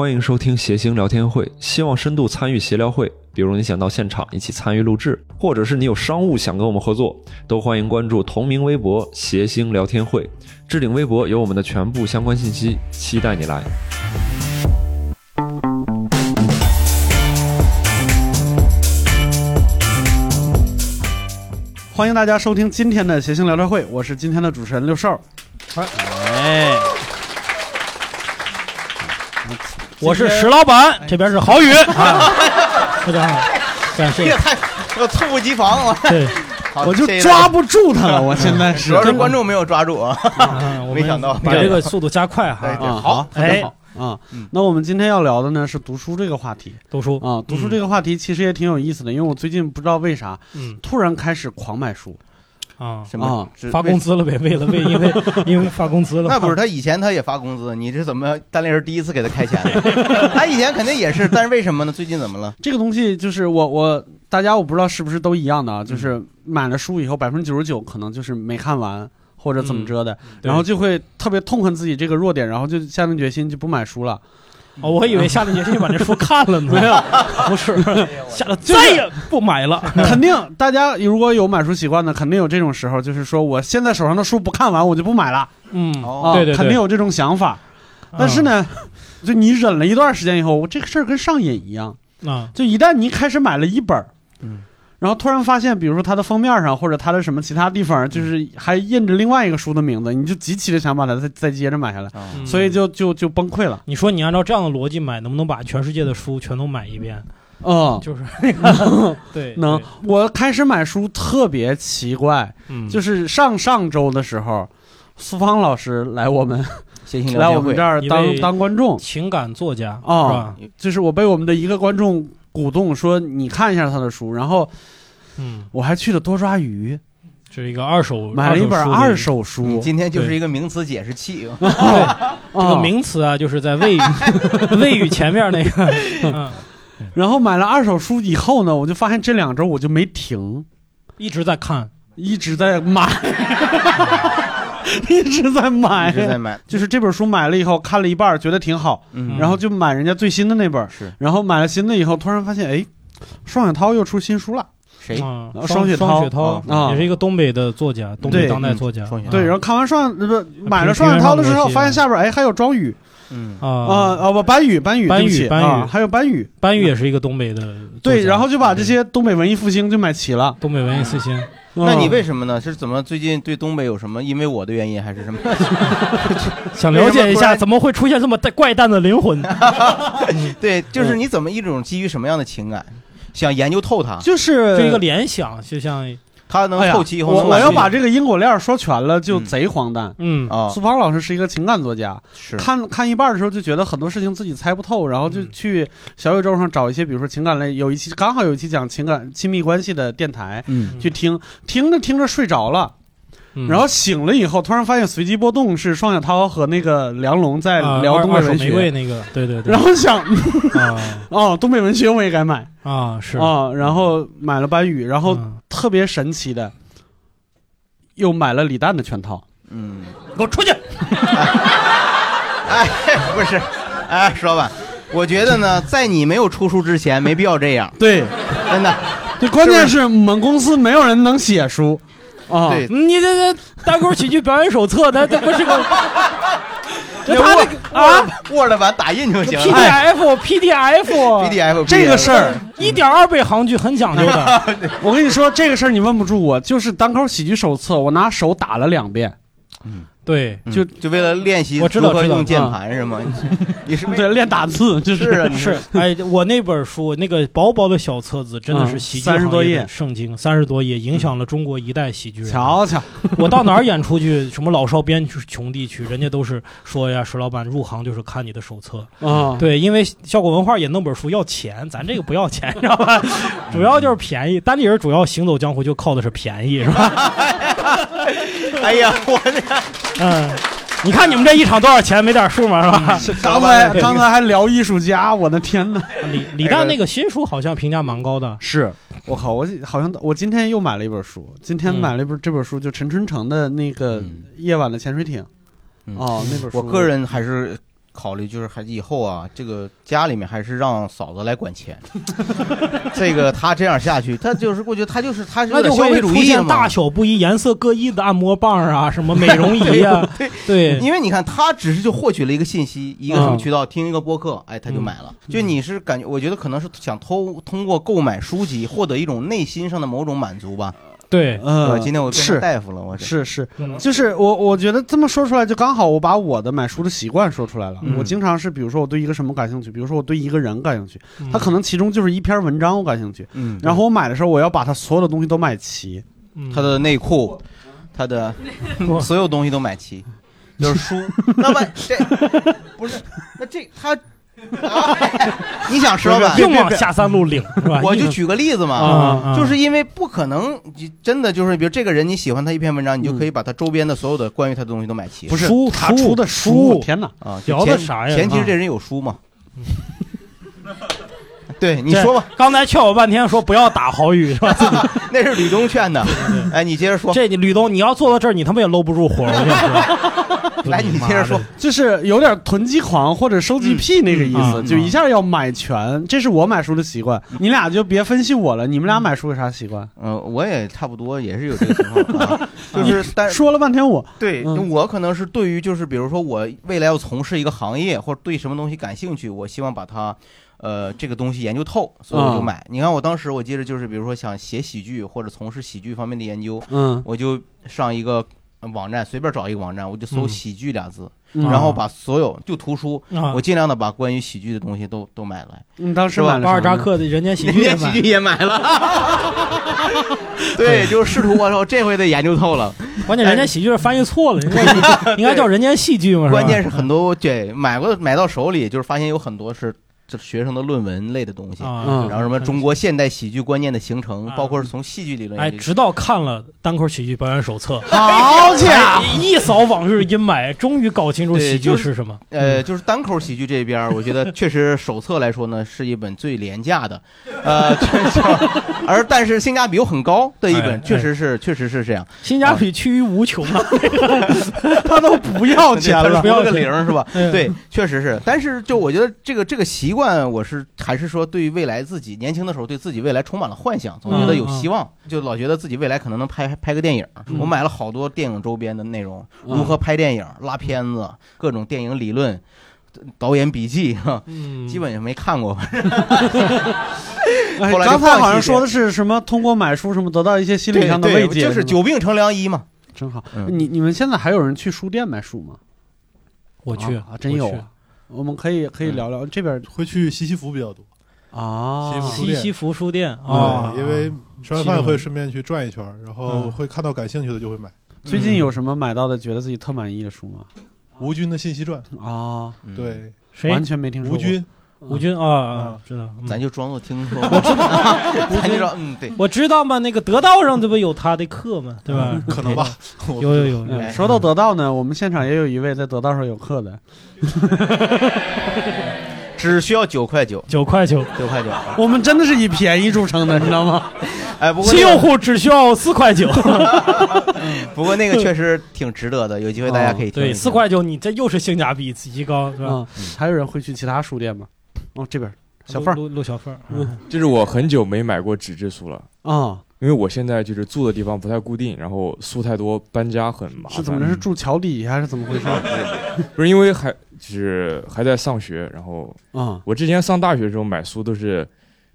欢迎收听谐星聊天会，希望深度参与协聊会。比如你想到现场一起参与录制，或者是你有商务想跟我们合作，都欢迎关注同名微博“谐星聊天会”，置顶微博有我们的全部相关信息，期待你来。欢迎大家收听今天的谐星聊天会，我是今天的主持人六兽。哎，我是石老板，这边是郝宇 啊，大家好，感谢这个。太我猝不及防，了对，我就抓不住他了，我现在是主要是观众没有抓住啊。没想到把这个速度加快哈。啊，好，特好啊嗯。那我们今天要聊的呢是读书这个话题读书，啊，读书这个话题其实也挺有意思的，因为我最近不知道为啥嗯突然开始狂买书啊，什么？是发工资了呗，为了为因为 因为发工资了，那不是他以前他也发工资，你这怎么单立人第一次给他开钱了？他以前肯定也是，但是为什么呢？最近怎么了？这个东西，就是我我大家我不知道是不是都一样的啊，就是买了书以后百分之九十九可能就是没看完或者怎么着的，对然后就会特别痛恨自己这个弱点，然后就下定决心就不买书了。哦，我以为下定决心就把这书看了呢，没有，不是，下了再也不买了。肯定大家如果有买书习惯的，肯定有这种时候，就是说我现在手上的书不看完，我就不买了嗯，对对对肯定有这种想法。但是呢，就你忍了一段时间以后，我这个事儿跟上瘾一样，啊，就一旦你开始买了一本然后突然发现，比如说它的封面上或者它的什么其他地方，就是还印着另外一个书的名字，你就极其的想把它再再接着买下来，所以就就就崩溃了。你说你按照这样的逻辑买，能不能把全世界的书全都买一遍？嗯，就是那个，对，能。我开始买书特别奇怪，嗯，就是上上周的时候，苏芳老师来我们来我们这儿当当观众，情感作家哦是吧？就是我被我们的一个观众鼓动说你看一下他的书，然后嗯，我还去了多抓鱼，这是一个二手买了一本二。手你书，今天就是一个名词解释器，这个啊名词啊，就是在谓语 谓语前面那个，嗯，然后买了二手书以后呢，我就发现这两周我就没停，一直在看。一直在买，一直在买一。直在买。就是这本书买了以后看了一半，觉得挺好，嗯，然后就买人家最新的那本，是然后买了新的以后，突然发现，哎，双雪涛又出新书了。谁？啊双双雪涛双雪涛啊也是一个东北的作家，东北当代作家。双雪涛对，然后看完双呃不买了双雪涛的时候，发现下边哎还有庄宇嗯，啊啊，啊不班宇班宇班宇班宇啊还有班宇班宇也是一个东北的。对，然后就把这些东北文艺复兴就买齐了。东北文艺复兴。那你嗯为什么呢？是怎么最近对东北有什么？因为我的原因还是什么？想了解一下怎么会出现这么带怪诞的灵魂？对，就是你怎么一种基于什么样的情感，想研究透它，就是就一个联想，就像它能后期以后我我要把这个因果链说全了，就嗯。贼荒诞。嗯。啊苏芳老师是一个情感作家，是。看看一半的时候就觉得很多事情自己猜不透，然后就嗯。去小宇宙上找一些，比如说情感类，有一期刚好有一期讲情感亲密关系的电台，嗯。去听，听着听着睡着了，嗯。然后醒了以后，突然发现随机波动是双小涛和那个梁龙在啊聊二二手东北文学，玫瑰那个，对对对，然后想啊。哦，东北文学我也该买。啊是，啊，然后买了班宇，然后嗯。特别神奇的，又买了李诞的全套。嗯，给我出去！哎，不是，哎，石老板，我觉得呢，在你没有出书之前，没必要这样，对，真的。这关键是。我们公司没有人能写书啊。对，你这这单口喜剧表演手册，它这不是个，他那个啊 Word 版打印就行了。PDF PDF PDF 这个事儿，一点二倍行距很讲究的，我跟你说，这个事儿你问不住我，就是单口喜剧手册，我拿手打了两遍。对，就就为了练习我知道知道如何用键盘是吗？你是为对，练打字就是是啊，是，哎，我那本书那个薄薄的小册子，真的是嗯喜剧30多行业的页圣经，三十多页，影响了中国一代喜剧人。瞧瞧，我到哪儿演出去，什么老少边穷地区，人家都是说呀，石老板入行就是看你的手册。啊，对，因为效果文化也弄本书要钱，咱这个不要钱，知道吧？主要就是便宜，单立人主要行走江湖就靠的是便宜，是吧？哎呀，我这嗯，你看你们这一场多少钱，没点数吗？是吧？刚才刚才还聊艺术家，我的天哪！李李诞那个新书好像评价蛮高的，是我靠，我好像我今天又买了一本书，今天嗯。买了一本这本书，就陈春成的那个《嗯。夜晚的潜水艇》嗯。哦，那本书我个人还是考虑，就是还以后啊，这个家里面还是让嫂子来管钱。这个他这样下去，他就是我觉得他就是他是有那就会点消费主出现义了嘛大小不一、颜色各异的按摩棒啊，什么美容仪啊，对对，因为你看，他只是就获取了一个信息，一个什么嗯渠道，听一个播客，哎，他就买了。就你是感觉，我觉得可能是想通通过购买书籍获得一种内心上的某种满足吧。对，对嗯，今天我变是成大夫了，我这。是是，嗯就是我我觉得这么说出来，就刚好我把我的买书的习惯说出来了。嗯。我经常是，比如说我对一个什么感兴趣，比如说我对一个人感兴趣，嗯。他可能其中就是一篇文章我感兴趣，嗯，然后我买的时候我要把他所有的东西都买齐。嗯。他的内裤，他的所有东西都买齐，就是书。那么这不是那这他，啊 你想石老板？硬往下三路领 是吧？我就举个例子嘛，就是因为不可能，你真的就是，比如这个人你喜欢他一篇文章，你就可以把他周边的所有的关于他的东西都买齐。不是书他出的书天哪！啊，聊的前啥呀啊前提是这人有书嘛。对，你说吧，刚才劝我半天，说不要打好语是吧？那是吕东劝的。哎，你接着说，这你吕东，你要坐到这儿，你他妈也搂不住火。我跟你说，来，你接着说。就是有点囤积狂或者收集癖那个意思，嗯就一下要买全。这是我买书的习惯，你俩就别分析我了。你们俩买书有啥习惯？嗯，我也差不多，也是有这个情况啊，就是但说了半天我，对，嗯我可能是对于就是比如说我未来要从事一个行业或者对什么东西感兴趣，我希望把它。呃，这个东西研究透，所以我就嗯买。你看，我当时我记得就是，比如说想写喜剧或者从事喜剧方面的研究，嗯，我就上一个网站，随便找一个网站，我就搜“嗯。喜剧”俩字，嗯。然后把所有就图书，啊。我尽量的把关于喜剧的东西都都买来。你当时是吧？买了巴尔扎克的《人间喜剧》也买家喜剧也买了，对，就是试图我说这回得研究透了。关键人家喜剧是翻译错了，应该应该叫人间戏剧嘛。关键是很多对买过买到手里，就是发现有很多是这学生的论文类的东西，啊，嗯然后什么中国现代喜剧观念的形成，啊包括是从戏剧理论哎。直到看了单口喜剧表演手册，好家伙，才一扫往日阴霾，终于搞清楚喜剧是什么。呃，就是单口喜剧这边儿，我觉得确实手册来说呢，是一本最廉价的，呃，而但是性价比又很高的一哎本，确实是确实是这样。性价比趋于无穷啊！他都不要钱了不要个零是吧？嗯对，确实是。但是就我觉得这个这个习惯，我是还是说对于未来自己年轻的时候对自己未来充满了幻想，总觉得有希望，就老觉得自己未来可能能拍拍个电影。嗯我买了好多电影周边的内容，嗯如何拍电影、拉片子、各种电影理论、导演笔记，哈嗯，基本也没看过。哎后来刚才好像说的是什么？通过买书什么得到一些心理上的慰，藉，就是久病成良医嘛。真好。嗯你你们现在还有人去书店买书吗？我去啊，真有啊。我们可以可以嗯。聊聊这边会去西西弗比较多。啊。西西西弗书店对啊，因为吃完饭会顺便去转一圈，然后嗯。会看到感兴趣的就会买。最近有什么买到的觉得自己特满意的书吗？吴军的信息传，啊，嗯，对，谁？完？全没听说过。吴军，吴军啊啊，知道。嗯咱就装作听说过，咱就说嗯对。我知道嘛，那个得道上这不有他的课吗？对吧？可能吧，有有有说到得道呢，我们现场也有一位在得道上有课的，只需要九块九，九块九，九块九。我们真的是以便宜著称的，你知道吗？哎，不过新那个用户只需要四块九。不过那个确实挺值得的，有机会大家可以听一对，听。四块九，你这又是性价比极高，是吧？嗯，还有人会去其他书店吗？哦，这边小凤儿陆陆小凤儿，嗯就是我很久没买过纸质书了，啊，因为我现在就是住的地方不太固定，然后书太多，搬家很麻烦。是怎么着？是住桥底下还是怎么回事？不是因为还就是还在上学，然后啊我之前上大学的时候买书都是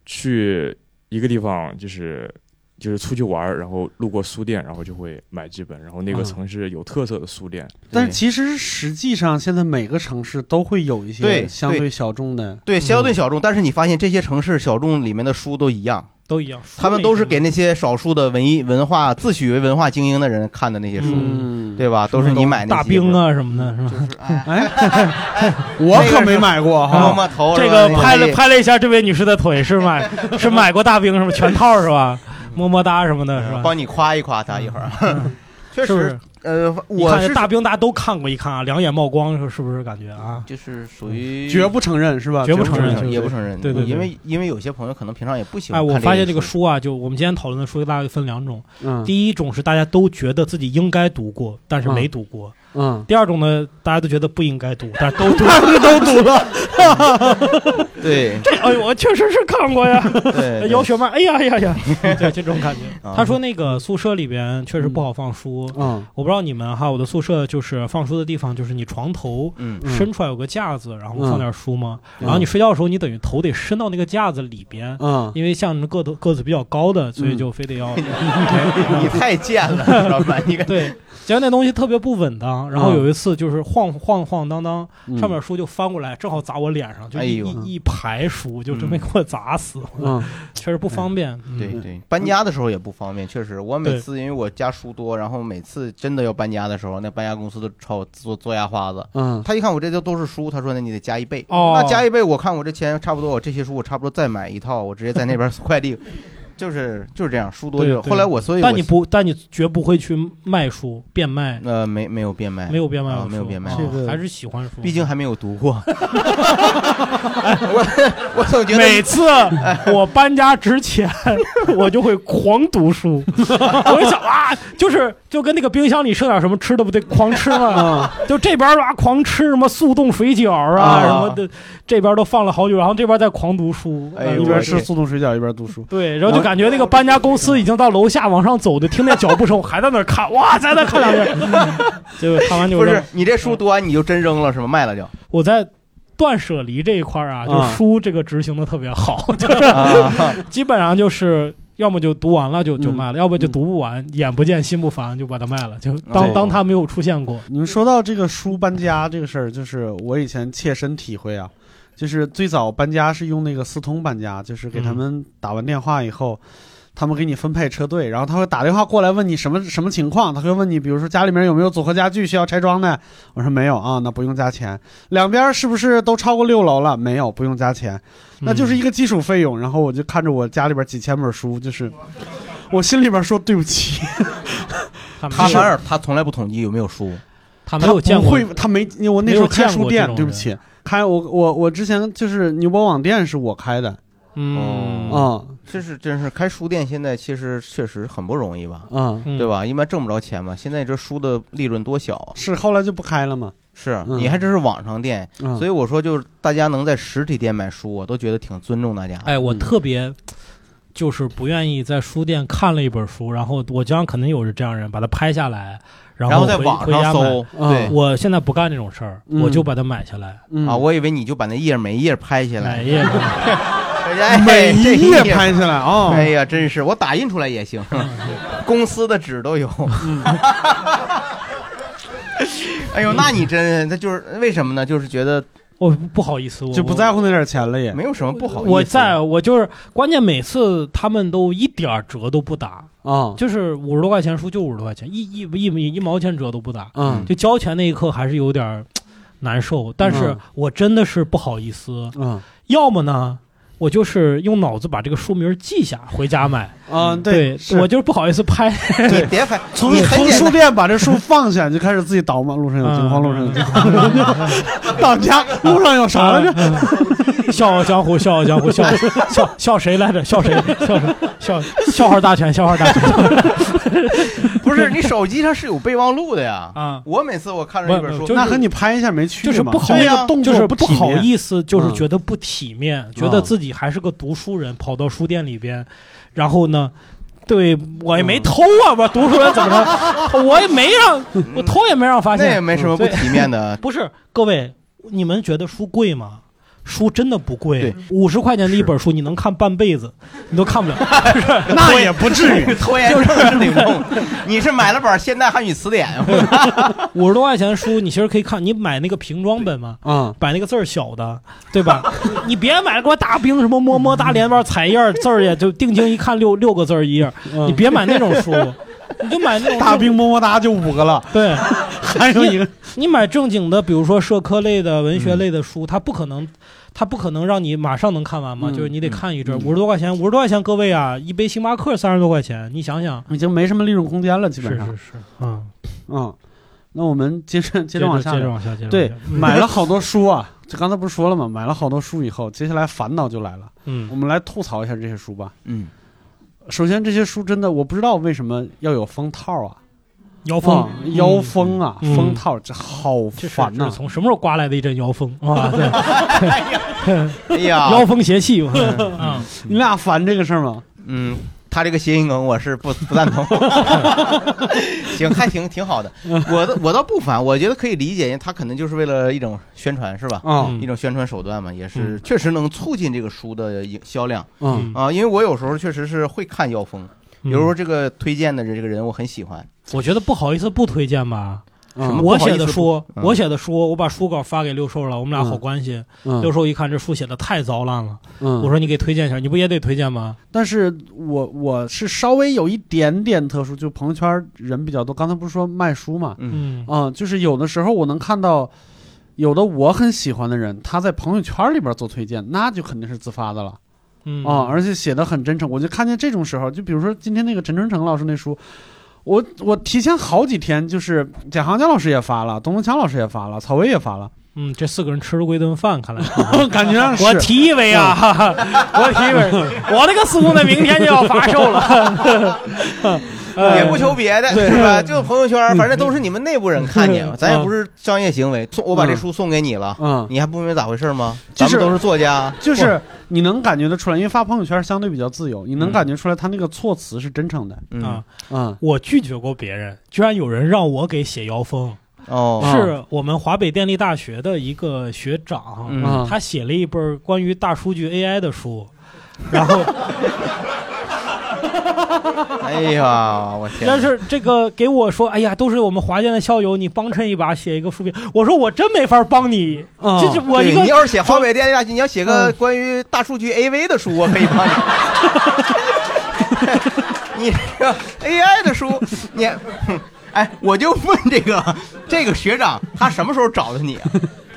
去一个地方，就是就是出去玩儿，然后路过书店，然后就会买几本，然后那个嗯城市有特色的书店。但是其实实际上，现在每个城市都会有一些相对小众的，对相对小众，但是你发现这些城市小众里面的书都一样，都一样。他们都是给那些少数的文艺文化自诩为文化精英的人看的那些书，嗯，对吧？都是你买那大兵啊什么的，是吧？就是哎，哎，我可没买过摸哈。摸头，这个拍了拍了一下这位女士的腿，是买是买过大兵是吧？全套是吧？么么哒什么的，是吧？帮你夸一夸他一会儿。确实？呃，我是大兵大家都看过一看啊，两眼冒光，是是不是感觉啊？就是属于绝不承认是吧？绝不承认认，也不承认，对对对。因为因为有些朋友可能平常也不喜哎，欢哎我发现这个个书啊，就我们今天讨论的书大概分两种，嗯，第一种是大家都觉得自己应该读过，但是没读过；嗯，第二种呢，大家都觉得不应该读，但是都 读。都读了。对这哎呦，我确实是看过呀。对，姚雪曼，哎呀哎呀呀，对，就这种感觉。啊他说那个宿舍里边确实不好放书，嗯我不知道你们哈，我的宿舍就是放书的地方，就是你床头伸出来有个架子，然后放点书嘛。嗯然后你睡觉的时候，你等于头得伸到那个架子里边，嗯因为像个头个子比较高的，所以就非得要。你太贱了，知道吧？你看，对，结果那东西特别不稳当，然后有一次就是晃晃晃荡荡，嗯上面书就翻过来，正好砸我脸上，就一、哎呦一一排书，就准备给我砸死，嗯 确实不方便。嗯对对，搬家的时候也不方便，确实。我每次因为我家书多，然后每次真的要搬家的时候，那搬家公司都朝我做做压花子。嗯他一看我这都都是书，他说那你得加一倍。哦那加一倍，我看我这钱差不多，我这些书我差不多再买一套，我直接在那边 快递，就是就是这样，书多就。后来我所以我但你不，但你绝不会去卖书变卖，呃没没有变卖，没有变卖啊，没有变卖哦这个还是喜欢书。毕竟还没有读过。我我总觉得每次我搬家之前，我就会狂读书。我就想啊，就是就跟那个冰箱里剩点什么吃的，不得狂吃吗？啊就这边啊，狂吃什么速冻水饺啊啊什么的，这边都放了好久，然后这边在狂读书。哎呦一边我吃速冻水饺一边读书。对，然后就感觉那个搬家公司已经到楼下往上走的，听那脚步声，我还在那儿看，哇，在那看两遍，结果看完就不是你这书读完你就真扔了是吗？卖了就？我在断舍离这一块儿啊，就书这个执行的特别好，就是啊，基本上就是要么就读完了就就嗯。卖了，要不就读不完，眼不见心不烦就把它卖了，就当对当它没有出现过。你们说到这个书搬家这个事儿，就是我以前切身体会啊，就是最早搬家是用那个四通搬家，就是给他们打完电话以后，他们给你分配车队，然后他会打电话过来问你什么什么情况，他会问你，比如说家里面有没有组合家具需要拆装的，我说没有啊，那不用加钱。两边是不是都超过六楼了？没有，不用加钱，那就是一个基础费用。然后我就看着我家里边几千本书，就是 我心里边说对不起，他他反而他从来不统计有没有书，他没有见过不会，他没，我那时候开书店，对不起，开我我我之前就是牛博网店是我开的，嗯。啊这是真是开书店，现在其实确实很不容易吧，啊，嗯。对吧？一般挣不着钱嘛。现在这书的利润多小啊，是后来就不开了嘛，是嗯。你还真是网上店，嗯，所以我说就是大家能在实体店买书，我都觉得挺尊重大家的。哎，我嗯。特别就是不愿意在书店看了一本书，然后我经常肯定有是这样人把它拍下来，然然后在网上。搜，嗯对我现在不干这种事儿，嗯我就把它买下来，嗯啊，我以为你就把那页每一页 拍下来，每这一页拍下来啊，哎呀，真是我打印出来也行，公司的纸都有。哎呦，那你真，那就是为什么呢？就是觉得我不好意思，我就不在乎那点钱了也，没有什么不好意思。我在我就是关键，每次他们都一点儿折都不打，啊。就是五十多块钱书就五十多块钱，一一一一一毛钱折都不打，嗯。就交钱那一刻还是有点 难受。但是嗯。我真的是不好意思，嗯。要么呢，我就是用脑子把这个书名记下，回家买。啊对是我就是不好意思拍。你别拍，从从书。店把这书放下，就开始自己倒嘛，路上有惊慌，路上有惊慌，到家路上有啥来着？着？笑傲江湖，笑傲江湖，笑笑笑谁来着？笑谁？笑谁？笑笑话大全，笑话大全不是你手机上是有备忘录的呀。啊！我每次我看着一本书，就是那和你拍一下没区别就是不好意思就是不好意思，就是嗯觉得不体面，觉得自己还是个读书人，跑到书店里边，然后呢，对我也没偷啊，我读书人怎么着？我也没让我偷也没让发现那也现。没什么不体面的。不是各位，你们觉得书贵吗？书真的不贵对，五十块钱的一本书，你能看半辈子，你都看不了。那也不至于。拖延症是 得弄。你是买了本现代汉语词典，五十多块钱的书，你其实可以看，你买那个平装本嘛，啊，买那个字儿小的，对吧？你别买给我大兵什么么么大连包彩页字儿也就定睛一看六六个字儿一页，你别买那种书，你就买那种大兵么么哒就五个了，对，还有一个你买正经的，比如说社科类的、文嗯学类的书，它不可能，它不可能让你马上能看完嘛，嗯就是你得看一阵五十多块钱，五十多块钱，各位啊，一杯星巴克三十多块钱，你想想，已经没什么利润空间了，基本上。是是是，嗯，嗯，那我们接着接着往下。接着往下，接着往对，买了好多书啊，这刚才不是说了吗？买了好多书以后，接下来烦恼就来了。嗯我们来吐槽一下这些书吧。嗯，首先，这些书真的我不知道为什么要有封套啊。妖风啊，妖风啊，嗯风套这好烦呐这是！从什么时候刮来的一阵妖风啊？对，哎呀，妖风邪气，你俩烦这个事儿吗？嗯，他这个谐音梗我是不 不赞同。行，还挺挺好的。我的我倒不烦，我觉得可以理解，因为他可能就是为了一种宣传，是吧？啊嗯一种宣传手段嘛，也是确实能促进这个书的销量嗯啊。因为我有时候确实是会看妖风，比如说这个推荐的这个人我很喜欢，我觉得不好意思不推荐吧。嗯我写的书，嗯我写的书，我把书稿发给六兽了，我们俩好关系。嗯六兽一看这书写的太糟烂了，嗯，我说你给推荐一下，你不也得推荐吗？但是我我是稍微有一点点特殊，就朋友圈人比较多。刚才不是说卖书嘛，嗯嗯啊、就是有的时候我能看到，有的我很喜欢的人，他在朋友圈里边做推荐，那就肯定是自发的了嗯啊、而且写的很真诚。我就看见这种时候，就比如说今天那个陈春成老师那书。我我提前好几天，就是贾航江老师也发了，董文强老师也发了，曹薇也发了，嗯，这四个人吃了过一顿饭，看来 感觉上是我提一杯啊，哈哈我提一杯，我那个书呢，明天就要发售了。呃也不求别的，是吧？就朋友圈，反正都是你们内部人看见，咱也不是商业行为。送我把这书送给你了，嗯，你还不明白咋回事吗？就是咱们都是作家，就是你能感觉得出来，因为发朋友圈相对比较自由，你能嗯感觉出来他那个措辞是真诚的。嗯啊，嗯我拒绝过别人，居然有人让我给写妖风，哦，是我们华北电力大学的一个学长，他写了一本关于大数据 AI 的书，然后 哎呀，我天！但是这个给我说，哎呀，都是我们华建的校友，你帮衬一把，写一个书评。我说我真没法帮你，啊这是我一个你要是写华北电力大学，你要写个关于大数据 AV 的书，我可以帮你。你这个 AI 的书，你，哎，我就问这个这个学长，他什么时候找的你啊？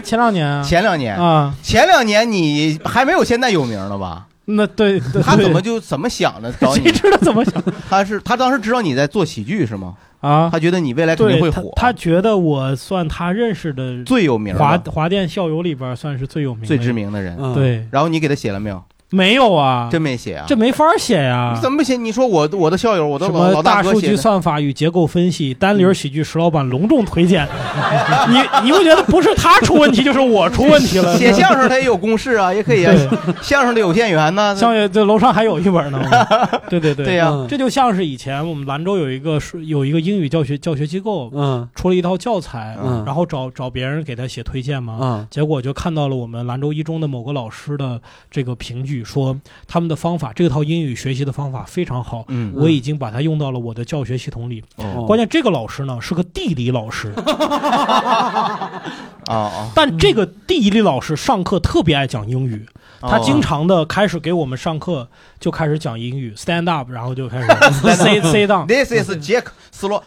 前两年啊前两年，啊，前两年你还没有现在有名呢吧？那对对他怎么就怎么想的？找你？谁知道怎么想 他是他当时知道你在做喜剧是吗？啊？他觉得你未来肯定会火，他觉得我算他认识的最有名华的、华电校友里边算是最有名、最知。名的人。嗯，对，然后你给他写了没有？没有啊，真没写啊？这没法写呀、你怎么不写？你说我我的校友，我的什老老么大数大哥写的。据算法与结构分析，单林喜剧石老板隆重推荐。你你不觉得不是他出问题，就是我出问题了？写相声他也有公式啊，也可以啊。相声的有限元呢，像这楼上还有一本呢。对对对对呀嗯这就像是以前我们兰州有一个是有一个英语教学教学机构嗯出了一套教材，嗯然后找找别人给他写推荐嘛。嗯结果就看到了我们兰州一中的某个老师的这个评语，说他们的方法，这套英语学习的方法非常好，嗯我已经把它用到了我的教学系统里。哦关键这个老师呢是个地理老师，啊 啊，但这个地理老师上课特别爱讲英语，哦他经常的开始给我们上课就开始讲英语，stand up，然后就开始 say say down。This is Jack 斯洛。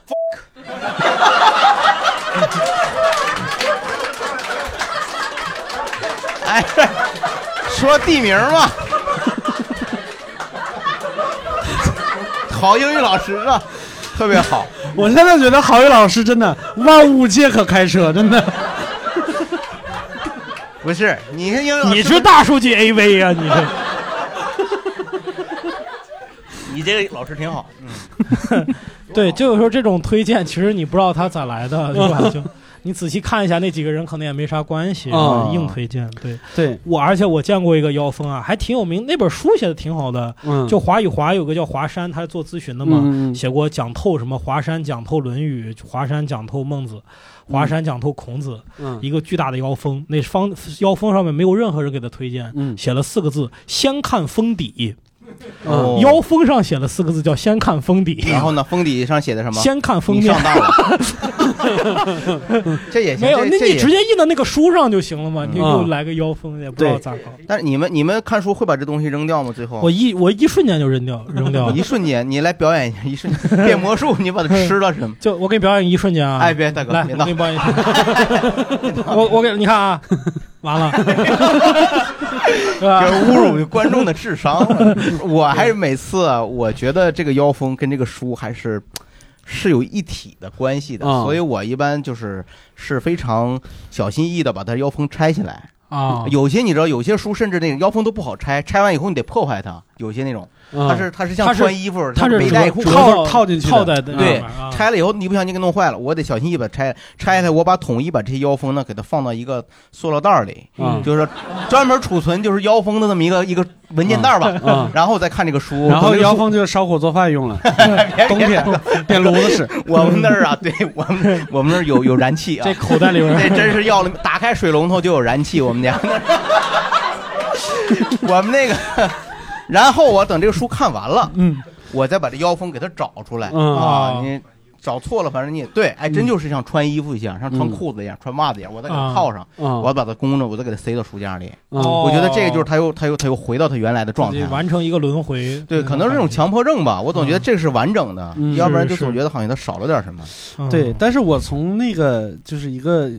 哎，说地名嘛，好英语老师啊，特别好。我现在觉得郝宇老师真的万物皆可开车，真的。不是，你看英语老师你是大数据 AV 啊，你是。你这个老师挺好，嗯，对，就有时候这种推荐，其实你不知道他咋来的，对吧？就你仔细看一下，那几个人可能也没啥关系，啊硬推荐。对对，我，而且我见过一个妖风啊，还挺有名，那本书写的挺好的。嗯，就华与华有个叫华山，他是做咨询的嘛，写过讲透什么华山讲透《论语》，华山讲透孟子，华山讲透孔子，嗯一个巨大的妖风。那方妖风上面没有任何人给他推荐，嗯写了四个字：先看封底。哦妖风上写了四个字叫“先看封底”，然后呢，封底上写的什么？先看封面上。当了，这也行没有，那你这这也直接印到那个书上就行了嘛？你给我嗯来个妖封，也不知道对咋搞。但是你们你们看书会把这东西扔掉吗？最后我一我一瞬间就扔掉，扔掉了 一。瞬间，你来表演一下，一瞬间变魔术，你把它吃了什么？就我给你表演一瞬间啊！哎，别大哥，来，别闹我给你，表演一下。我我给你看啊，完了，是吧？这侮辱观众的智商了。我还是每次啊，我觉得这个妖风跟这个书还是是有一体的关系的，啊所以我一般就是是非常小心翼翼的把它妖风拆下来，啊，有些你知道，有些书甚至那个腰封都不好拆，拆完以后你得破坏它。有些那种，嗯它是它是像穿衣服，它是背带裤套套进去的套在对拆了以后你不小心给弄坏了，我得小心翼翼把它拆拆开，我把统一把这些腰封呢给它放到一个塑料袋里，嗯就是说专门储存就是腰封的这么一个一个文件袋吧，嗯然后再看这个书，然后腰封就是烧火做饭用了，冬天电 炉子使。我们那儿啊，对我们我们那儿有有燃气啊，这口袋里边这真是要了，打开水龙头就有燃气，我们家。我们那个，然后我等这个书看完了，嗯，我再把这妖风给它找出来。嗯。啊，你找错了，反正你也对，哎，真就是像穿衣服一样，像穿裤子一样，穿袜子一样，我再给它套上，嗯。我要把它弓着，我再给它塞到书架里。我觉得这个就是他又他又他又回到他原来的状态。自己。完成一个轮回。对，可能是这种强迫症吧，我总觉得这是完整的，嗯。要不然就是。总觉得好像它少了点什么。嗯对，但是我从那个就是一个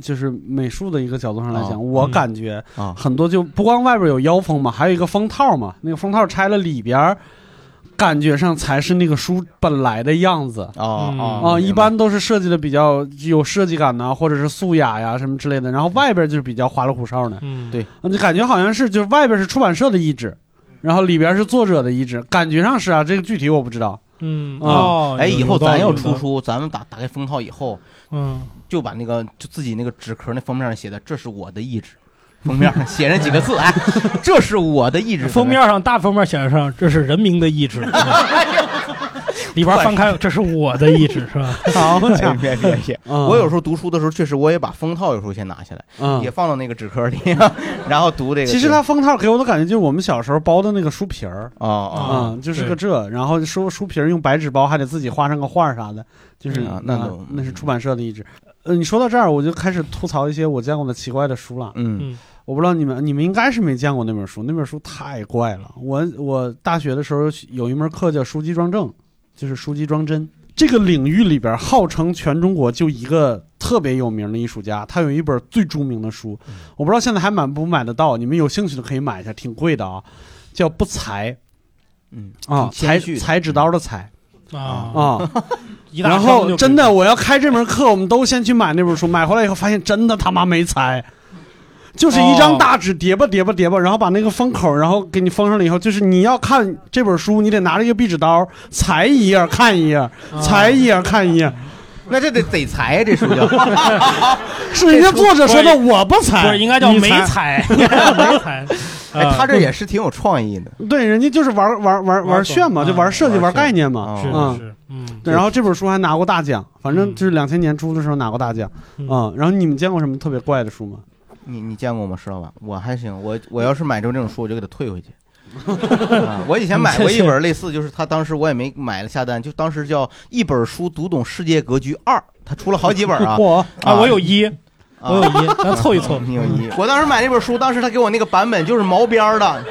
就是美术的一个角度上来哦讲，我嗯感觉啊。很多就不光外边有腰封嘛，还有一个封套嘛，那个封套拆了里边。感觉上才是那个书本来的样子嗯。哦哦啊，一般都是设计的比较有设计感呐，或者是素雅呀什么之类的，然后外边就是比较花里胡哨的，嗯，对。啊就感觉好像是就是外边是出版社的意志，然后里边是作者的意志，感觉上是啊，这个具体我不知道。嗯啊哦，哎，以后咱要，出书，咱们打打开封套以后，嗯，就把那个就自己那个纸壳那封面上写的“这是我的意志”，封面上写着几个字，哎，这是我的意志。封面上大封面写上这是人民的意志，里边翻开 这是我的意志是吧？好哎家伙，别别别！嗯我有时候读书的时候，确实我也把封套有时候先拿下来，嗯也放到那个纸壳里，然后读这个。其实它封套给我的感觉就是我们小时候包的那个书皮儿，哦哦，嗯，就是个这，然后书书皮儿用白纸包，还得自己画上个画儿啥的，就是啊那那是出版社的意志。呃，你说到这儿，我就开始吐槽一些我见过的奇怪的书了。嗯嗯我不知道你们，你们应该是没见过那本书，那本书太怪了。我我大学的时候有一门课叫书籍装帧，就是书籍装帧。这个领域里边，号称全中国就一个特别有名的艺术家，他有一本最著名的书，我不知道现在还买不买得到，你们有兴趣的可以买一下，挺贵的啊，叫不才嗯啊，挺裁裁纸刀的裁啊，啊。然后真的，我要开这门课，我们都先去买那本书，买回来以后发现真的他妈没裁，就是一张大纸叠吧叠吧叠吧，然后把那个封口，然后给你封上了以后，就是你要看这本书，你得拿着一个壁纸刀裁一页看一页，啊裁一页看一页，那这得得裁这书叫。是人家作者说的，我不不裁，是应该叫没你裁。踩，没裁。哎，啊他这也是挺有创意的。对，人家就是玩玩玩玩玩炫嘛，啊就玩设计玩玩概念嘛。哦是嗯是，嗯，对，然后这本书还拿过大奖，反正嗯就是两千年初的时候拿过大奖嗯啊。然后你们见过什么特别怪的书吗？你你见过吗，石老板？我还行，我我要是买着这种书，我就给他退回去。啊我以前买过一本类似，就是他当时我也没买了下单，就当时叫《一本书读懂世界格局二》，他出了好几本啊。我，啊，我有一，啊我有一，咱凑一凑。你有一。我当时买那本书，当时他给我那个版本就是毛边儿的，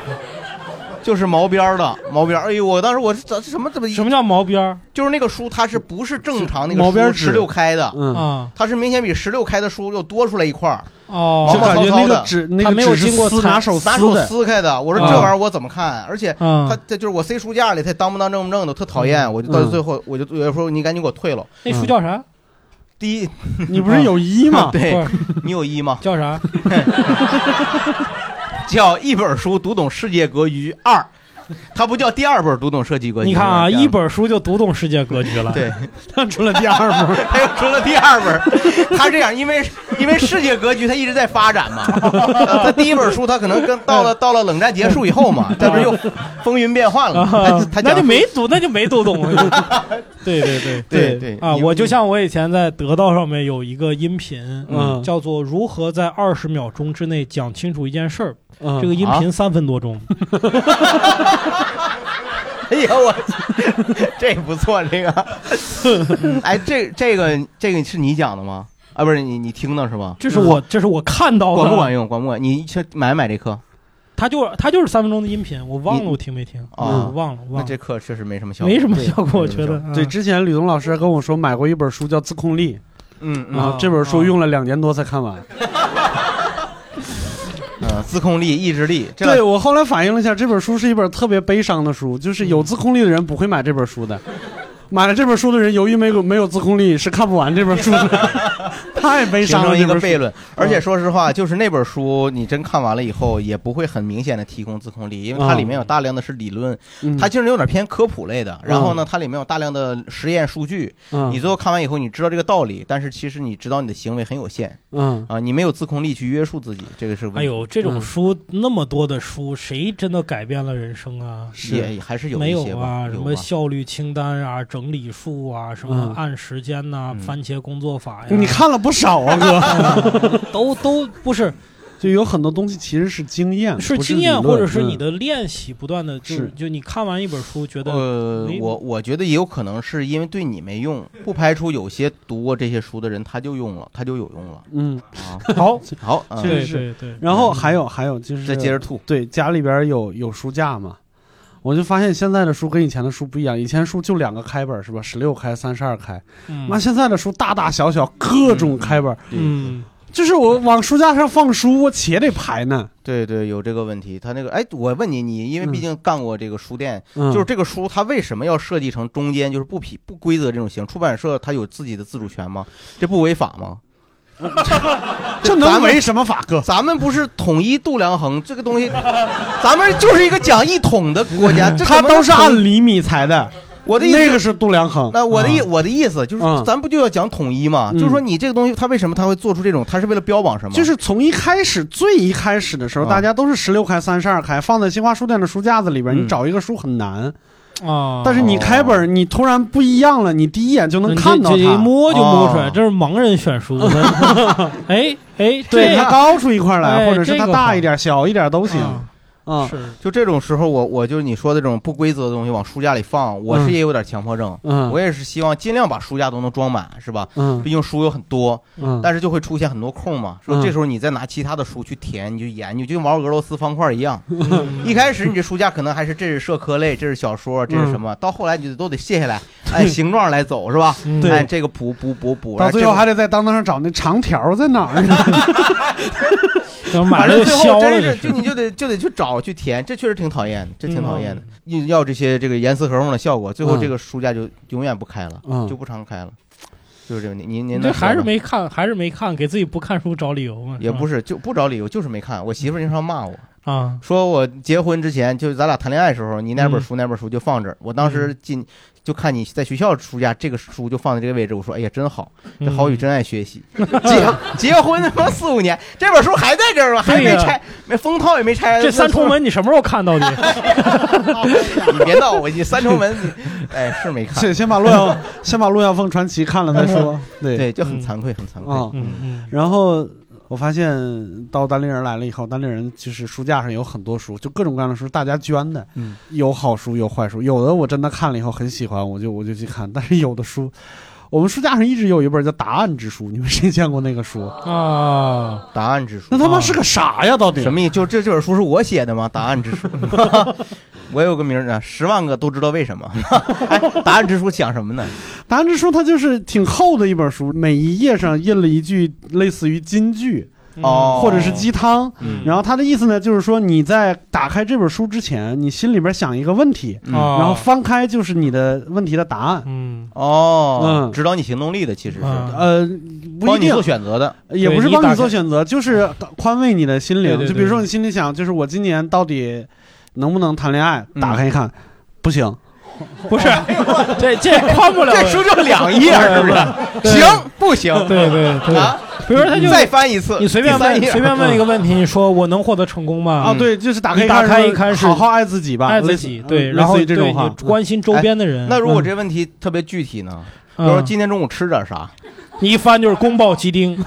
就是毛边儿的毛边儿。哎呦，我当时我这这什么怎么什么叫毛边儿就是那个书，它是不是正常那个毛边纸十六开的？嗯，啊？它是明显比十六开的书又多出来一块儿，哦就感觉那毛毛糙糙的个纸那它没有个纸是经过拿手拿手撕开的。我说这啊玩意儿我怎么看？而且啊他，他就是我塞书架里，它当不当正不正的，特讨厌。我就到嗯最后，我就有时候你赶紧给我退了。那书叫啥？第一，你不是有一吗？对你有一吗？叫啥？叫一本书读懂世界格局二，它不叫第二本读懂设计格局。你看啊，一本书就读懂世界格局了。对，他出了第二本，他又出了第二本。他这样，因为因为世界格局它一直在发展嘛。他第一本书他可能跟到了到了冷战结束以后嘛，这不又风云变幻了嘛？他他就没读，那就没读懂。对对对对对啊！我就像我以前在得到上面有一个音频，嗯叫做“如何在二十秒钟之内讲清楚一件事儿”。嗯这个音频三分多钟，哎呀，我 这不错，这个，哎，这这个这个是你讲的吗？啊，不是你你听的是吧？这是我这是我看到的。管不管用？管不管？你去买买这课？他就他就是三分钟的音频，我忘了我听没听啊我忘了，我那忘了，这课确实没什么效果，没什么效果，我。觉得。对，啊之前吕东老师跟我说买过一本书叫《自控力嗯》，嗯然后这本书用了两年多才看完。嗯，自控力、意志力，对我后来反映了一下，这本书是一本特别悲伤的书，就是有自控力的人不会买这本书的。买了这本书的人，由于没有没有自控力，是看不完这本书的，太悲伤了一。个悖论。而且说实话，就是那本书，你真看完了以后，也不会很明显的提供自控力，因为它里面有大量的是理论，嗯它就是有点偏科普类的。然后呢，它里面有大量的实验数据，嗯你最后看完以后，你知道这个道理，但是其实你知道你的行为很有限嗯啊，你没有自控力去约束自己，这个是。哎呦，这种嗯书那么多的书，谁真的改变了人生啊？也还是有没一些吧，有啊，什么效率清单啊、整理术啊、什么嗯。按时间呐、嗯。番茄工作法呀，你看了不少啊，哥，都都不是。就有很多东西其实是经验，是经验，或者是你嗯的练习，不断的就是。就你看完一本书，觉得呃，我我觉得也有可能是因为对你没用，不排除有些读过这些书的人他就用了，他就有用了。嗯，啊。好，好，嗯。对确实。是对对，然后还有还有就是再接着吐。对，家里边有有书架嘛，我就发现现在的书跟以前的书不一样，以前书就两个开本是吧？十六开、三十二开，嗯、现在的书大大小小各种开本，嗯，就是我往书架上放书，我且得排呢。对对，有这个问题。他那个，哎，我问你，你因为毕竟干过这个书店，嗯，就是这个书它为什么要设计成中间就是不匹不规则这种型？出版社它有自己的自主权吗？这不违法吗？这能违什么法哥？咱们不是统一度量衡这个东西，咱们就是一个讲一统的国家，这他怎么能都是按厘米裁的，我的意思那个是度量衡。那我的意、啊我的意思就是，嗯咱不就要讲统一吗？嗯就是说，你这个东西，他为什么他会做出这种？他是为了标榜什么？就是从一开始最一开始的时候，啊大家都是十六开、三十二开，放在新华书店的书架子里边，嗯你找一个书很难。啊，但是你开本，你突然不一样了，你第一眼就能看到它。摸就摸出来，哦这是盲人选书的。哎哎，对，这它高出一块来，哎或者是它大一点、小一点都行。是就这种时候，我我就你说的这种不规则的东西往书架里放，我是嗯也有点强迫症。嗯我也是希望尽量把书架都能装满，是吧？嗯毕竟书有很多，嗯，但是就会出现很多空嘛。说嗯这时候你再拿其他的书去填，你就研究，就跟玩俄罗斯方块一样。嗯 一开始你这书架可能还是这是社科类，这是小说，这是什么？到后来你就都得卸下来，按形状来走，是吧？嗯按这个补补补补，到最后还得得在当当上找那长条在哪儿呢？反正最后真是就你就得就得去找去填，这确实挺讨厌的，这挺讨厌的。硬要这些这个严丝合缝的效果，最后嗯这个书架就永远不开了，嗯就不常开了，就是这个。您您你这还是没看，还是没看，给自己不看书找理由嘛？也不是就不找理由，就是没看。我媳妇儿经常骂我。吧啊，说我结婚之前，就咱俩谈恋爱的时候，你哪本嗯书哪本书就放这儿。我当时进就看你在学校书架，这个书就放在这个位置。我说，哎呀，真好，这郝宇真爱学习。结结婚他妈四五年，这本书还在这儿吗？还没拆，没封套也没拆。这三重门你什么时候看到的？你别闹我，你三重门，你哎是没看。先先把《洛阳先把《洛阳凤传奇》看了再说。对对，就很嗯惭愧，很惭愧。啊，嗯嗯然后我发现到单立人来了以后，单立人就是书架上有很多书，就各种各样的书，大家捐的，嗯，有好书有坏书，有的我真的看了以后很喜欢，我就我就去看，但是有的书。我们书架上一直有一本叫《答案之书》，你们谁见过那个书？啊，答案之书那他妈是个啥呀？到底什么意思？就这这本书是我写的吗？答案之书，我有个名儿啊，十万个都知道为什么。哎，答案之书讲什么呢？答案之书它就是挺厚的一本书，每一页上印了一句类似于金句哦或者是鸡汤。嗯然后他的意思呢，就是说你在打开这本书之前，你心里边想一个问题，然后翻开就是你的问题的答案。嗯，哦，嗯指导你行动力的其实是啊呃，不一定帮你做，选择的。也不是帮你做选择，就是宽慰你的心灵。对对对就比如说你心里想，就是我今年到底能不能谈恋爱？嗯打开一看，不行。不是，这这宽不了，这书就两页，是不是？对行不行？对对对，啊，比如说他就再翻一次，你随便问随便问一个问题，你说我能获得成功吗？啊，对，就是打开打开一开始好好爱自己吧，爱自己，对，嗯然后这种话，关心周边的人。那如果嗯这问题特别具体呢？比如说嗯今天中午吃点啥？你一翻就是宫保鸡丁，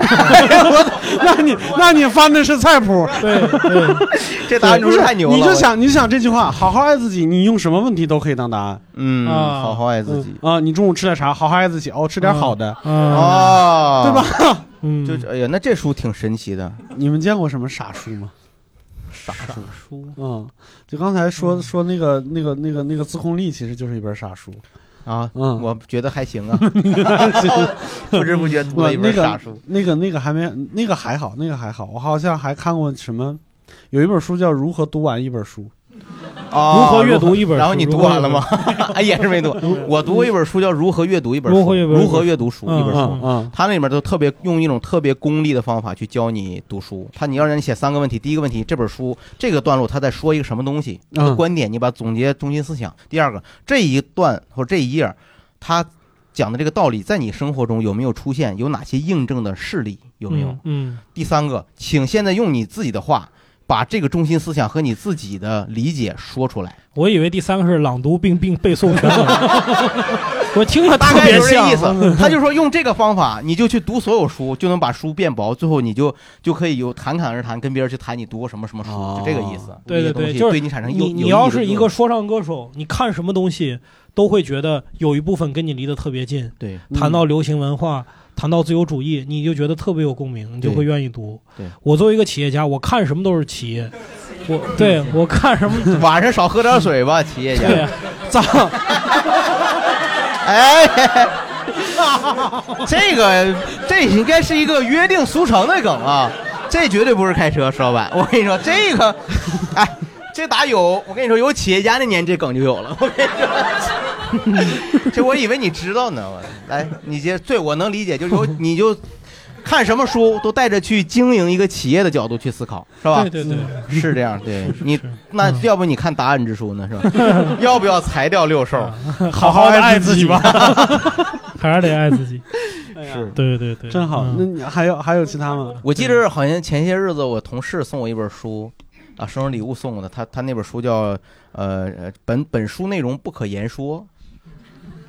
那你那你翻的是菜谱，对对，这答案不是真是太牛了。你就想，你就想这句话，好好爱自己，你用什么问题都可以当答案。嗯，啊好好爱自己嗯啊，你中午吃点啥？好好爱自己，哦，吃点好的。嗯，哦，对吧？嗯，就哎呀，那这书挺神奇的，你们见过什么傻书吗？傻书？书嗯，就刚才说嗯说那个那个那个那个自控力，其实就是一本傻书。啊，嗯我觉得还行啊，不知不觉读了一本傻书。那个那个还没那个还好，那个还好。我好像还看过什么，有一本书叫《如何读完一本书》。啊如何阅读一本书然后你读完了吗？哎，也是没读。我读过一本书叫《如何阅读一本书》，如何阅读如何阅读书嗯一本书。嗯嗯它那里面都特别用一种特别功利的方法去教你读书。他你要让你写三个问题，第一个问题，这本书这个段落他在说一个什么东西，一个嗯观点，你把它总结中心思想。第二个，这一段或这一页，他讲的这个道理在你生活中有没有出现？有哪些印证的事例？有没有？嗯？嗯，第三个，请现在用你自己的话。把这个中心思想和你自己的理解说出来，我以为第三个是朗读并并背诵全文，我听了大特别概就是这意。思。他就说用这个方法，你就去读所有书，就能把书变薄，最后你就就可以有侃侃而谈，跟别人去谈你读过什么什么书，哦就这个意思。对对对，就是对你产生有你你要是一个说唱歌手，你看什么东西都会觉得有一部分跟你离得特别近。对谈到流行文化，谈到自由主义，你就觉得特别有共鸣，你就会愿意读。对我作为一个企业家，我看什么都是企业，我对我看什么 晚上少喝点水吧，企业对家。脏，哎，这个这应该是一个约定俗成的梗啊，这绝对不是开车，石老板。我跟你说，这个，哎，这打有，我跟你说，有企业家那年这梗就有了。我跟你说，这我以为你知道呢。我来，你接，对我能理解，就是有你就。看什么书都带着去经营一个企业的角度去思考，是吧？对对对，是这样。对你，那要不你看答案之书呢，是吧？要不要裁掉六兽？好好的爱自己吧，还是得爱自己。是对对对，真好。嗯那你还有还有其他吗？我记得好像前些日子我同事送我一本书，啊，生日礼物送我的。他他那本书叫呃呃本本书内容不可言说。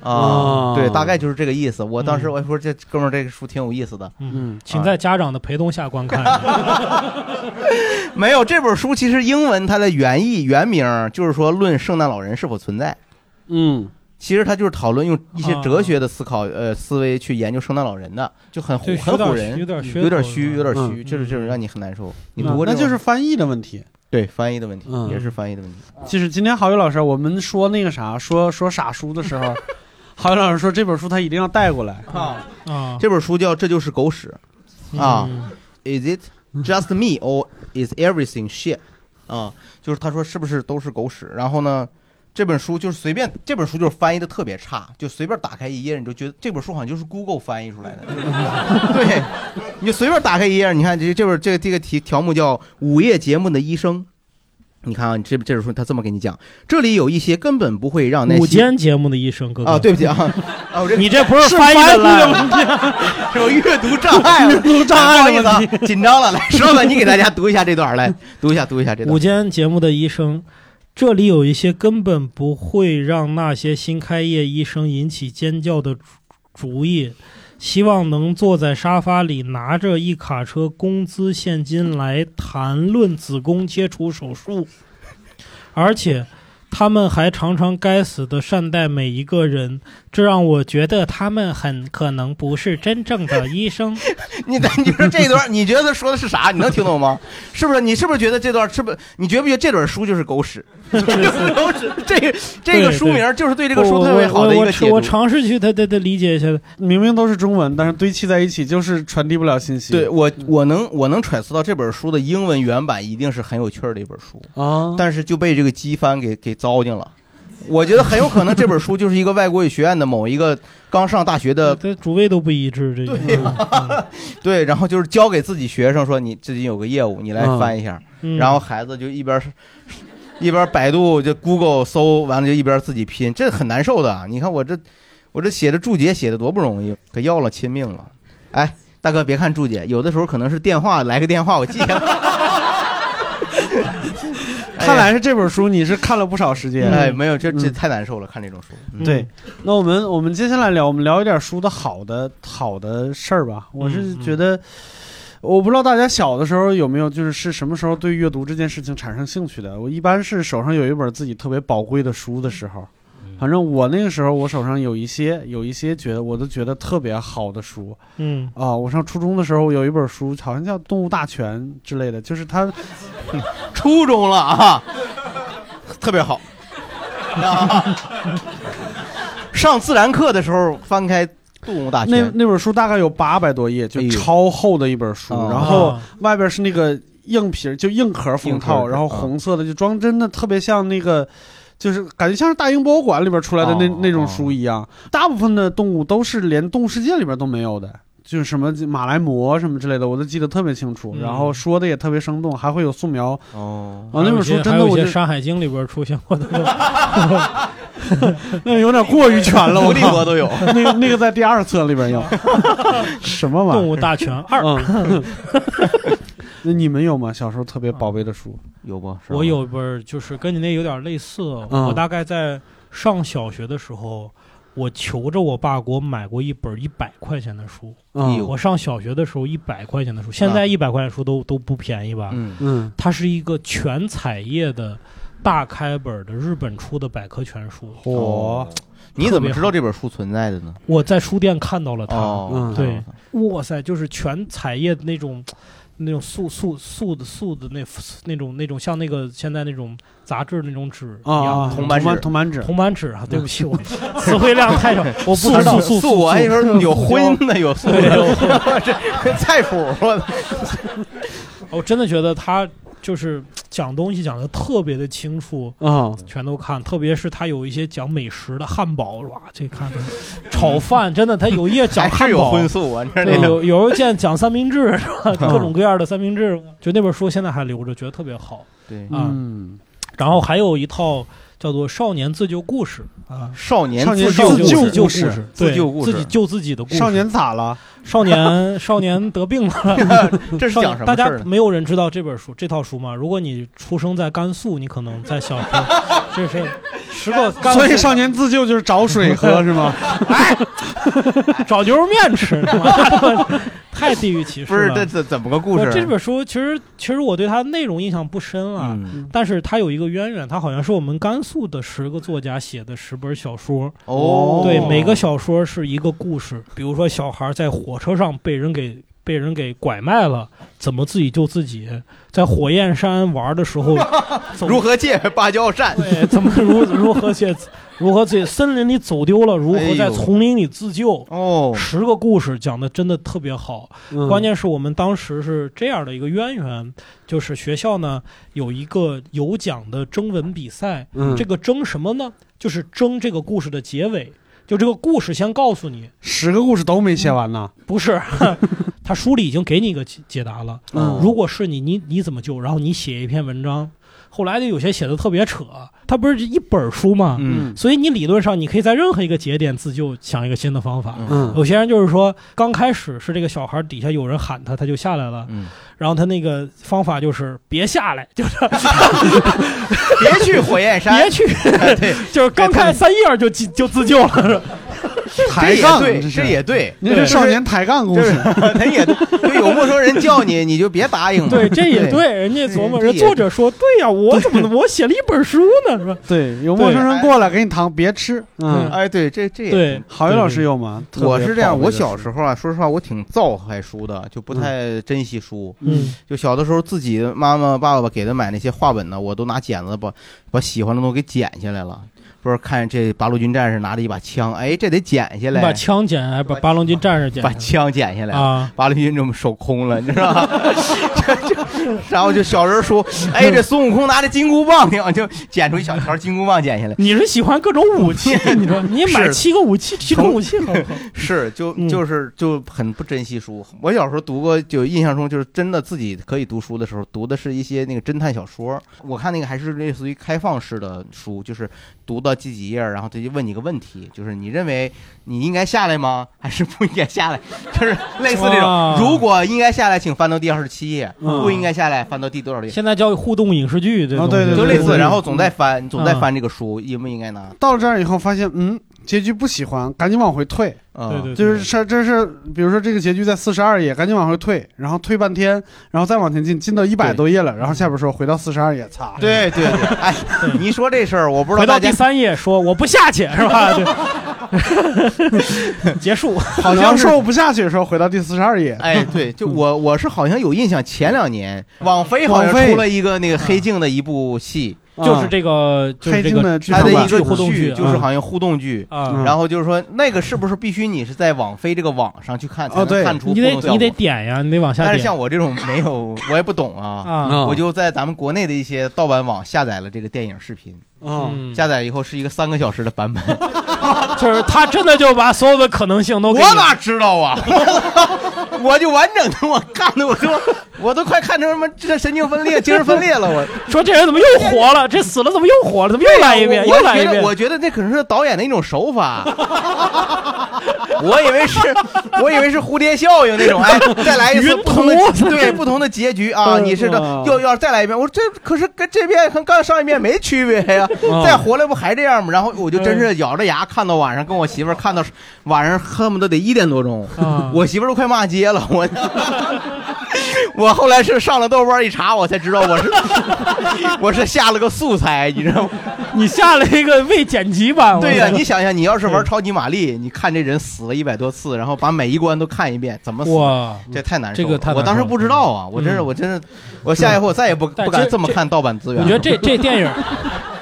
啊，哦对，大概就是这个意思。我当时嗯我说这哥们儿这个书挺有意思的。嗯，请在家长的陪同下观看。没有这本书，其实英文它的原意原名就是说论圣诞老人是否存在。嗯，其实它就是讨论用一些啊哲学的思考呃思维去研究圣诞老人的，就很唬很唬人，有点噱有点虚，有点嗯虚，就是这种让你很难受。你嗯读过那就是翻译的问题。对翻译的问题，嗯也是翻译的问题。就是今天郝宇老师，我们说那个啥，说说傻书的时候，郝宇老师说这本书他一定要带过来。啊，啊这本书叫《这就是狗屎》啊嗯，Is it just me or is everything shit？啊，就是他说是不是都是狗屎？然后呢，这本书就是随便，这本书就是翻译的特别差，就随便打开一页，你就觉得这本书好像就是 Google 翻译出来的。对，你就随便打开一页，你看这这本这个这个题条目叫《午夜节目的医生》。你看啊，这这本书他这么给你讲，这里有一些根本不会让那午些间节目的医生哥哥啊，对不起啊，啊，我这你这不是翻译的烂，是我阅读障碍了，阅读障碍的问题，紧张了。来，石老板，你给大家读一下这段，来读一下，读一下这午。间节目的医生，这里有一些根本不会让那些新开业医生引起尖叫的主主意。希望能坐在沙发里，拿着一卡车工资现金来谈论子宫切除手术，而且他们还常常该死的善待每一个人，这让我觉得他们很可能不是真正的医生。你你说这段，你觉得他说的是啥？你能听懂吗？是不是？你是不是觉得这段是不？你觉不觉得这本书就是狗屎？就是狗屎。这个这个书名就是对这个书特别好的一个解我我我。尝试去他他他理解一下。明明都是中文，但是堆砌在一起就是传递不了信息。对我，我能我能揣测到这本书的英文原版一定是很有趣儿的一本书，啊，但是就被这个机翻给给糟践了。我觉得很有可能这本书就是一个外国语学院的某一个刚上大学的这主位都不一致，这个对 对，然后就是交给自己学生说你最近有个业务，你来翻一下，嗯然后孩子就一边一边百度就 Google 搜完了就一边自己拼，这很难受的。你看我这我这写的注解写的多不容易，可要了亲命了。哎，大哥别看注解，有的时候可能是电话来个电话，我记下来。看来是这本书你是看了不少时间。哎，没有，这这嗯太难受了，看这种书。嗯对，那我们我们接下来聊，我们聊一点书的好的好的事儿吧。我是觉得，我不知道大家小的时候有没有，就是是什么时候对阅读这件事情产生兴趣的。我一般是手上有一本自己特别宝贵的书的时候。反正我那个时候，我手上有一些有一些觉得我都觉得特别好的书嗯啊。我上初中的时候有一本书，好像叫《动物大全》之类的，就是它初中了啊，特别好。啊上自然课的时候翻开《动物大全那》，那本书大概有八百多页，就超厚的一本书，啊然后啊外边是那个硬皮就硬壳封套，然后啊红色的，就装真的特别像那个。就是感觉像是大英博物馆里边出来的那、哦那种书一样，大部分的动物都是连动物世界里边都没有的，就是什么马来貘什么之类的，我都记得特别清楚，嗯。然后说的也特别生动，还会有素描。哦，啊。那本书真的我就山海经》里边出现过的，那有点过于全了，我伏地靠魔都有。那个那个在第二册里边有。什么玩意儿？动物大全二。嗯，那你们有吗？小时候特别宝贝的书？有不？我有一本儿就是跟你那有点类似，嗯我大概在上小学的时候，我求着我爸给我买过一本一百块钱的书。嗯我上小学的时候一百块钱的书，现在一百块钱书都都不便宜吧？嗯，嗯它是一个全彩页的大开本的日本出的百科全书。嚯，你怎么知道这本书存在的呢？我在书店看到了它，哦，嗯对哇塞，就是全彩页的那种。那种素素素的素的那那种那种像那个现在那种杂志那种纸一样啊，铜板纸铜板纸，铜板纸啊，对不起，我 词汇量太少，我不知道素素，我还说有荤的，有素对，的，我这菜谱，我真的觉得他就是讲东西讲的特别的清楚，啊，全都看，特别是他有一些讲美食的汉堡，哇，这看着炒饭，真的，他有一页讲汉堡。荤素啊？你说对，那有有时候见讲三明治是吧？各种各样的三明治，就那本书现在还留着，觉得特别好对啊。嗯，然后还有一套叫做《少年自救故事》啊，少年少年自救自救故事对救故事自己救自己的故事。少年咋了？少年 少年得病了，这是讲什大家么事儿呢？没有人知道这本书这套书吗？如果你出生在甘肃，你可能在小时候，这是十个甘肃所以少年自救就是找水喝 是吗？找牛肉面吃，是吗 太地域歧视了不是了。这怎怎么个故事？这本书其实其实我对它内容印象不深啊，嗯但是它有一个渊源，它好像是我们甘肃的十个作家写的十本小说。哦，对，每个小说是一个故事，比如说小孩在火车上被人给被人给拐卖了，怎么自己救自己，在火焰山玩的时候 如何借芭蕉扇？对，怎么如 如何借如何在森林里走丢了，如何在丛林里自救。哦，十个故事讲的真的特别好，嗯关键是我们当时是这样的一个渊源，就是学校呢有一个有奖的征文比赛，嗯这个征什么呢？就是征这个故事的结尾，就这个故事先告诉你，十个故事都没写完呢。不是，他书里已经给你一个解解答了。嗯如果是你，你你怎么救？然后你写一篇文章。后来就有些写的特别扯，它不是一本书嘛？嗯所以你理论上你可以在任何一个节点自救，想一个新的方法。嗯有些人就是说，刚开始是这个小孩底下有人喊他，他就下来了。嗯，然后他那个方法就是别下来，就是 别去火焰山，别去，对，就是刚开三页就自就自救了。这也抬杠，对，这是也对，您是少年抬杠故就是事。他也对，就有陌生人叫你，你就别答应了。对，这也对。人家琢磨，人对这也作者说，对呀，我怎么我写了一本书呢？是吧？对，有陌生人过来给你糖，别吃。嗯，哎，对，这这也对，郝云老师有吗？我是这样，我小时候啊，说实话，我挺造害书的，就不太珍惜书。嗯，就小的时候，自己妈妈、爸爸给他买那些画本呢，我都拿剪子把把喜欢的东西给剪下来了。不是看这八路军战士拿着一把枪，哎，这得剪下来把来，枪剪，还把八路军战士剪把枪剪下来。啊，八路军这么手空了，你知道吧？就 就然后就小人说，哎，这孙悟空拿着金箍棒呢，就剪出一小条金箍棒剪下来。你是喜欢各种武器？你说你买七个武器，七种武器好不好？是，就嗯就是就很不珍惜书。我小时候读过，就印象中就是真的自己可以读书的时候，读的是一些那个侦探小说。我看那个还是类似于开放式的书，就是读到第几页，然后他就问你个问题，就是你认为你应该下来吗？还是不应该下来？就是 类似这种。如果应该下来，请翻到第二十七页；嗯不应该下来，翻到第多少页？现在叫互动影视剧，这哦对对就类似，然后总在翻，总在嗯翻这个书，应不应该拿？到了这儿以后，发现嗯，结局不喜欢，赶紧往回退。啊对对，就是是这是，比如说这个结局在四十二页，赶紧往回退，然后退半天，然后再往前进，进到一百对多页了，然后下边说回到四十二页，擦。对对对，哎，你一说这事儿，我不知道回到第三页说我不下去是吧？对，结束。好像说我不下去的时候，回到第四十二页。哎，对，就我我是好像有印象，前两年网飞好像出了一个那个黑镜的一部戏，就是这个就是这黑镜的它的一个互动剧就是啊好像互动剧。然后就是说，那个是不是必须你是在网飞这个网上去看才能哦对看出互你得你得？点呀，你得往下但是像我这种没有，我也不懂啊，啊。我就在咱们国内的一些盗版网下载了这个电影视频，嗯，嗯，下载以后是一个三个小时的版本，就是他真的就把所有的可能性都给你我哪知道啊？我就完整的我看的，我都我都快看成什么这神经分裂、精神分裂了，我 说这人怎么又活了？这死了怎么又活了？怎么又来一遍？又来一遍？我觉得那可能是导演的一种手法。我以为是，我以为是蝴蝶效应那种，哎，再来一次不同的对不同的结局啊！嗯你是的嗯，又要再来一遍。我说这可是跟这遍跟刚上一遍没区别呀，嗯 再回来不还这样吗？然后我就真是咬着牙看到晚上，跟我媳妇儿看到晚上恨不得得一点多钟，啊 我媳妇儿都快骂街了，我。我后来是上了豆瓣一查，我才知道我是我是下了个素材，你知道吗？你下了一个未剪辑版，我对呀、你想想，你要是玩超级玛丽，你看这人死了一百多次，然后把每一关都看一遍，怎么死？哇，这太难受了。这个太我当时不知道啊，我真是，嗯我真是，我下一回我再也不不敢这这么看盗版资源了。我觉得这这电影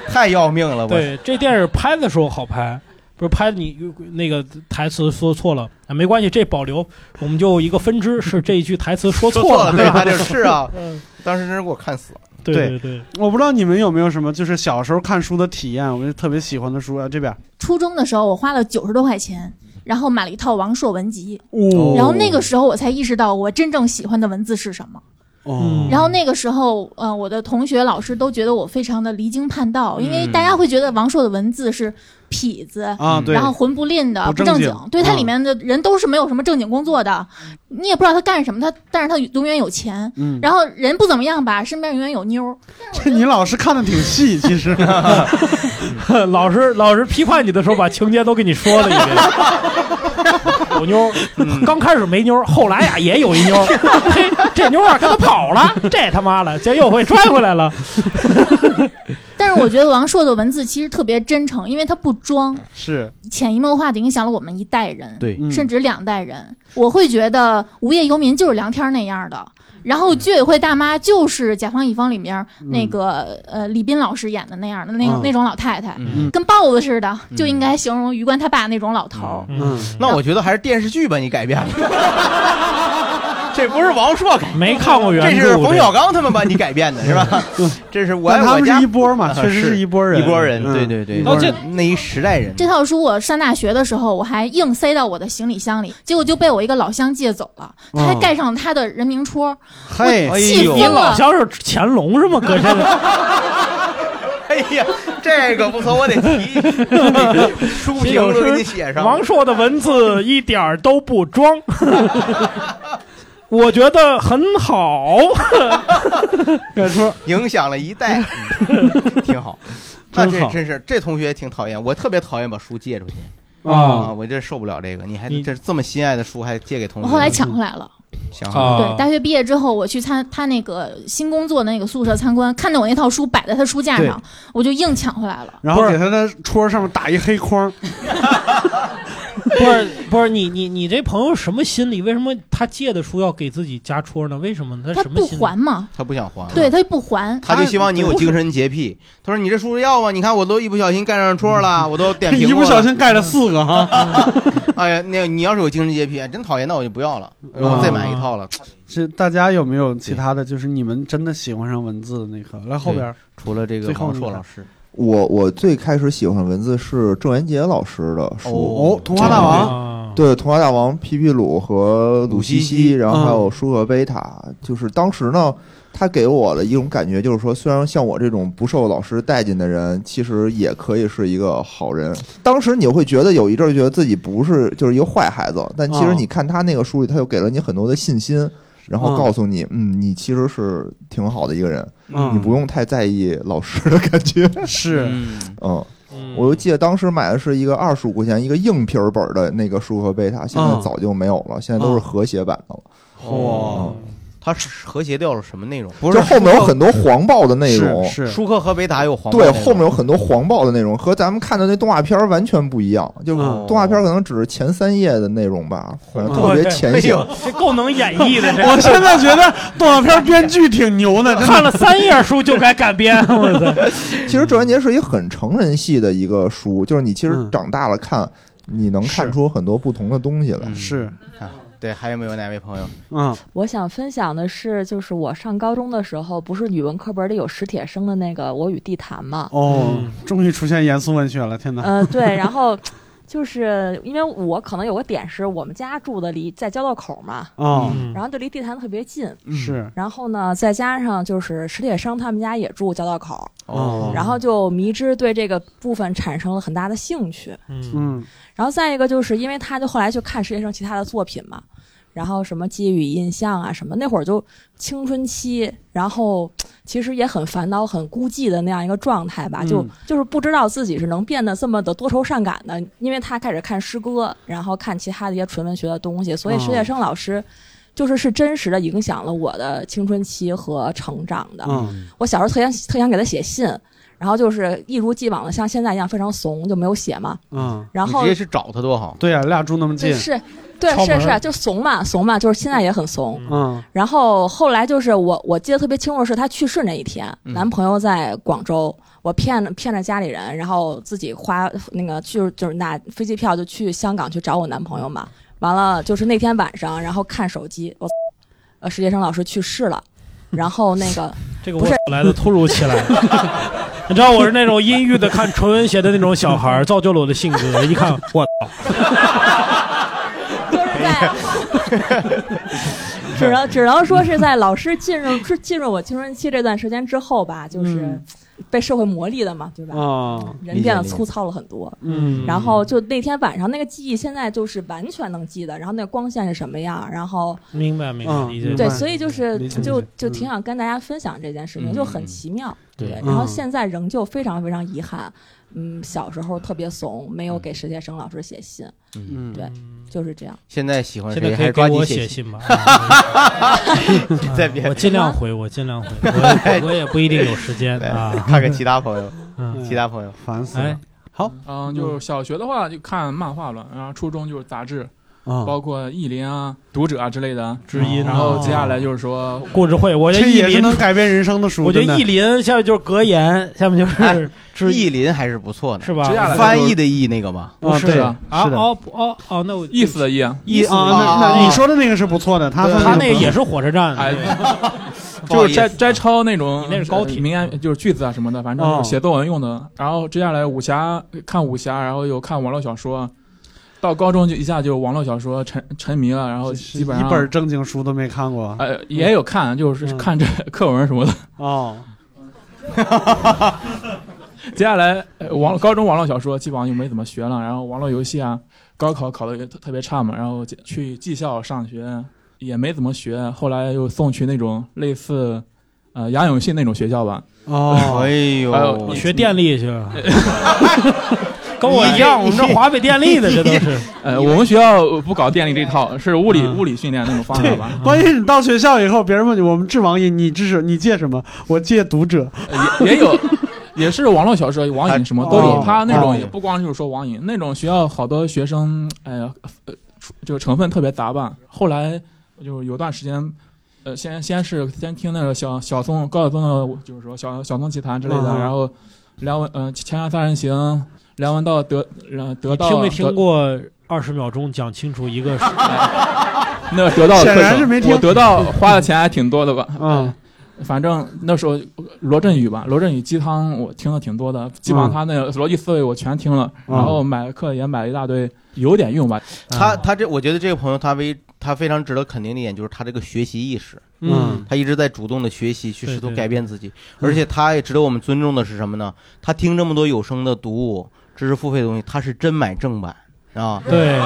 太要命了，我对这电影拍的时候好拍，不是拍你那个台词说错了啊，没关系，这保留，我们就一个分支是这一句台词说 说错了，对，吧是啊，嗯，当时真是给我看死了。对对对。对，我不知道你们有没有什么就是小时候看书的体验，我就特别喜欢的书啊，这边。初中的时候，我花了九十多块钱，然后买了一套王朔文集，哦。然后那个时候我才意识到我真正喜欢的文字是什么。哦，然后那个时候，呃，我的同学、老师都觉得我非常的离经叛道，因为大家会觉得王朔的文字是痞子，啊，对，然后混不吝的、不正经。正经。对，他啊里面的人都是没有什么正经工作的，你也不知道他干什么，他但是他永远有钱，嗯，然后人不怎么样吧，身边永远有妞。这你老师看的挺细，其实。老师老师批判你的时候，把情节都给你说了一遍。有妞，刚开始没妞，后来呀也有一妞 这妞啊跟他跑了，这他妈的，这又会拽回来了。但是我觉得王朔的文字其实特别真诚，因为他不装，是潜移默化的影响了我们一代人，对嗯甚至两代人。我会觉得《无业游民》就是梁天那样的。然后居委会大妈就是《甲方乙方》里面那个、呃李斌老师演的那样的那、嗯。那种老太太，嗯。跟豹子似的，就应该形容于官他爸那种老头儿。嗯，那我觉得还是电视剧把你改变了，这不是王朔改，没看过原著这，是冯小刚他们把你改变的是吧？这是我但他们是一波嘛，啊确实是一波人，一波人，嗯对对对，一拨人哦那一时代人。这套书我上大学的时候，我还硬塞到我的行李箱里，结果就被我一个老乡借走了，他还哦盖上他的人名戳，嘿，哎气呦你老。乡是乾隆是吗？搁这哎呀，这个不错，我得提，书评都给你写上。王朔的文字一点儿都不装，我觉得很好。这说影响了一代，嗯 挺好。那这真是这同学挺讨厌，我特别讨厌把书借出去啊啊！我这受不了这个，你还你这这么心爱的书还借给同学？我后来抢回来了。想啊对，大学毕业之后，我去参他那个新工作的那个宿舍参观，看到我那套书摆在他书架上，我就硬抢回来了。然后给他的戳上面打一黑框，不是不是你你你这朋友什么心理？为什么他借的书要给自己加戳呢？为什么他他不什么心理？还吗，他不想还，对，他不还。他就希望你有精神洁癖。他说你这书要吗？你看我都一不小心盖上戳了，我都点评一不小心盖了四个哈。哎呀，那你要是有精神洁癖，真讨厌，那我就不要了，我再买一套了。是大家有没有其他的？就是你们真的喜欢上文字的那刻？来后边，除了这个最后那个王朔老师，我我最开始喜欢文字是郑渊洁老师的书，哦，童话大王，啊，对，《童话大王》皮皮鲁和鲁西西然后还嗯有舒克贝塔，就是当时呢，他给我的一种感觉就是说，虽然像我这种不受老师待见的人，其实也可以是一个好人。当时你会觉得有一阵儿觉得自己不是就是一个坏孩子，但其实哦你看他那个书里，他又给了你很多的信心。然后嗯告诉你，嗯，你其实是挺好的一个人，嗯，你不用太在意老师的感觉。是嗯，我就记得当时买的是一个二十五块钱一个硬皮儿本儿的那个舒克贝塔，现在嗯早就没有了，现在都是和谐版的了。哇，它是和谐掉了什么内容？就后面有很多黄暴的内容，是舒克和维达有黄暴对，后面有很多黄暴的内容，和咱们看的那动画片完全不一样。就是动画片可能只是前三页的内容吧，反正特哦别浅显。这够能演绎的，我现在觉得动画片编剧挺牛 的，看了三页书就该改编，我操！其实《郑渊洁》是一个很成人系的一个书，就是你其实嗯。长大了看，你能看出很多不同的东西来。嗯。是，啊，对，还有没有哪位朋友？嗯我想分享的是，就是我上高中的时候，不是语文课本里有史铁生的那个《我与地坛》吗？哦，终于出现严肃文学了，天哪！呃，对，然后就是因为我可能有个点是我们家住的离在交道口嘛，哦，嗯然后就离地坛特别近。是然后呢，再加上就是史铁生他们家也住交道口，哦然后就迷之对这个部分产生了很大的兴趣。嗯嗯然后再一个就是因为他就后来去看史铁生其他的作品嘛，然后什么记忆与印象啊什么，那会儿就青春期，然后 其实也很烦恼、很孤寂的那样一个状态吧，就嗯就是不知道自己是能变得这么的多愁善感的，因为他开始看诗歌，然后看其他的一些纯文学的东西，所以哦史铁生老师。就是是真实的影响了我的青春期和成长的。嗯我小时候特想特想给他写信，然后就是一如既往的像现在一样非常怂，就没有写嘛。嗯，然后直接去找他多好。对呀，俩住那么近，是，对，是是，就怂嘛，怂嘛，就是现在也很怂。嗯然后后来就是我，我记得特别清楚，是他去世那一天，嗯男朋友在广州，我骗骗着家里人，然后自己花那个就是就是拿飞机票就去香港去找我男朋友嘛。完了就是那天晚上，然后看手机，我 呃史铁生老师去世了，然后那个 这个我来的突如其来。你知道我是那种阴郁的看纯文学的那种小孩，造就了我的性格。一看，我操！就是在，只能只能说是在老师进入是进入我青春期这段时间之后吧，就是嗯被社会磨砺的嘛，对吧？啊人变得粗糙了很多。嗯，然后就那天晚上那个记忆，现在就是完全能记得。然后那个光线是什么样，然后明白明白，嗯理解。对，所以就是就就挺想跟大家分享这件事情，嗯就很奇妙。对然后嗯现在仍旧非常非常遗憾，嗯，小时候特别怂，没有给史铁生老师写信，嗯对就是这样。现在喜欢现在谁还是可以给我抓紧信。写信吧。啊再别我尽量回，我尽量回，我我也不一定有时间对啊。看看其他朋友，嗯，其他朋友。哎烦死了。好，嗯，就是小学的话就看漫画了，然后初中就是杂志，啊，包括意林啊、读者啊之类的。知音然后啊接下来就是说，故事会，我觉这得意林，也是能改变人生的书。我觉得意林下面就是格言，下面就是知意林还是不错的，是吧？接下来翻译的译那个吧？啊，对不是啊是的。哦哦哦，那我意思的意啊，意啊，啊那那你说的那个是不错的，他他那个也是火车站，就是摘摘抄那种你那是高铁。呃名言，就是句子啊什么的，反正哦。就是写作文用的。然后接下来武侠看武侠，然后又看网络小说，到高中就一下就网络小说沉沉迷了，然后基本上一本正经书都没看过。呃也有看，就是嗯。看这课文什么的。哦，接下来呃网高中网络小说基本上就没怎么学了，然后网络游戏啊，高考考的也特特别差嘛，然后去技校上学也没怎么学，后来又送去那种类似呃杨永信那种学校吧，哦，哎呦，你学电力去了，跟我一样，我们这华北电力的这都是。呃我们学校不搞电力这一套，是物理嗯物理训练那种方法对吧，，关键你到学校以后，别人问你我们治网瘾，你治什你戒什么？我戒读者。呃也也有。也是网络小说、网瘾什么都有哦，他那哦种也不光就是说网瘾，那种学校好多学生，哎呀，呃，这个成分特别杂吧。后来就有段时间，呃，先先是先听那个小小松高晓松的，就是说小小松奇谈之类的，嗯然后梁文，嗯，前案三人行，梁文道得，呃，得到听没听过二十秒钟讲清楚一个？那得到的显课程然是没听我得到花的钱还挺多的吧？嗯，反正那时候罗振宇吧，罗振宇鸡汤我听的挺多的，基本上他那个逻辑思维我全听了，嗯然后买课也买了一大堆，有点用吧。他他这，我觉得这个朋友他为他非常值得肯定的一点就是他这个学习意识，嗯他一直在主动的学习，去试图改变自己，而且他也值得我们尊重的是什么呢？他听这么多有声的读物、知识付费的东西，他是真买正版啊，对，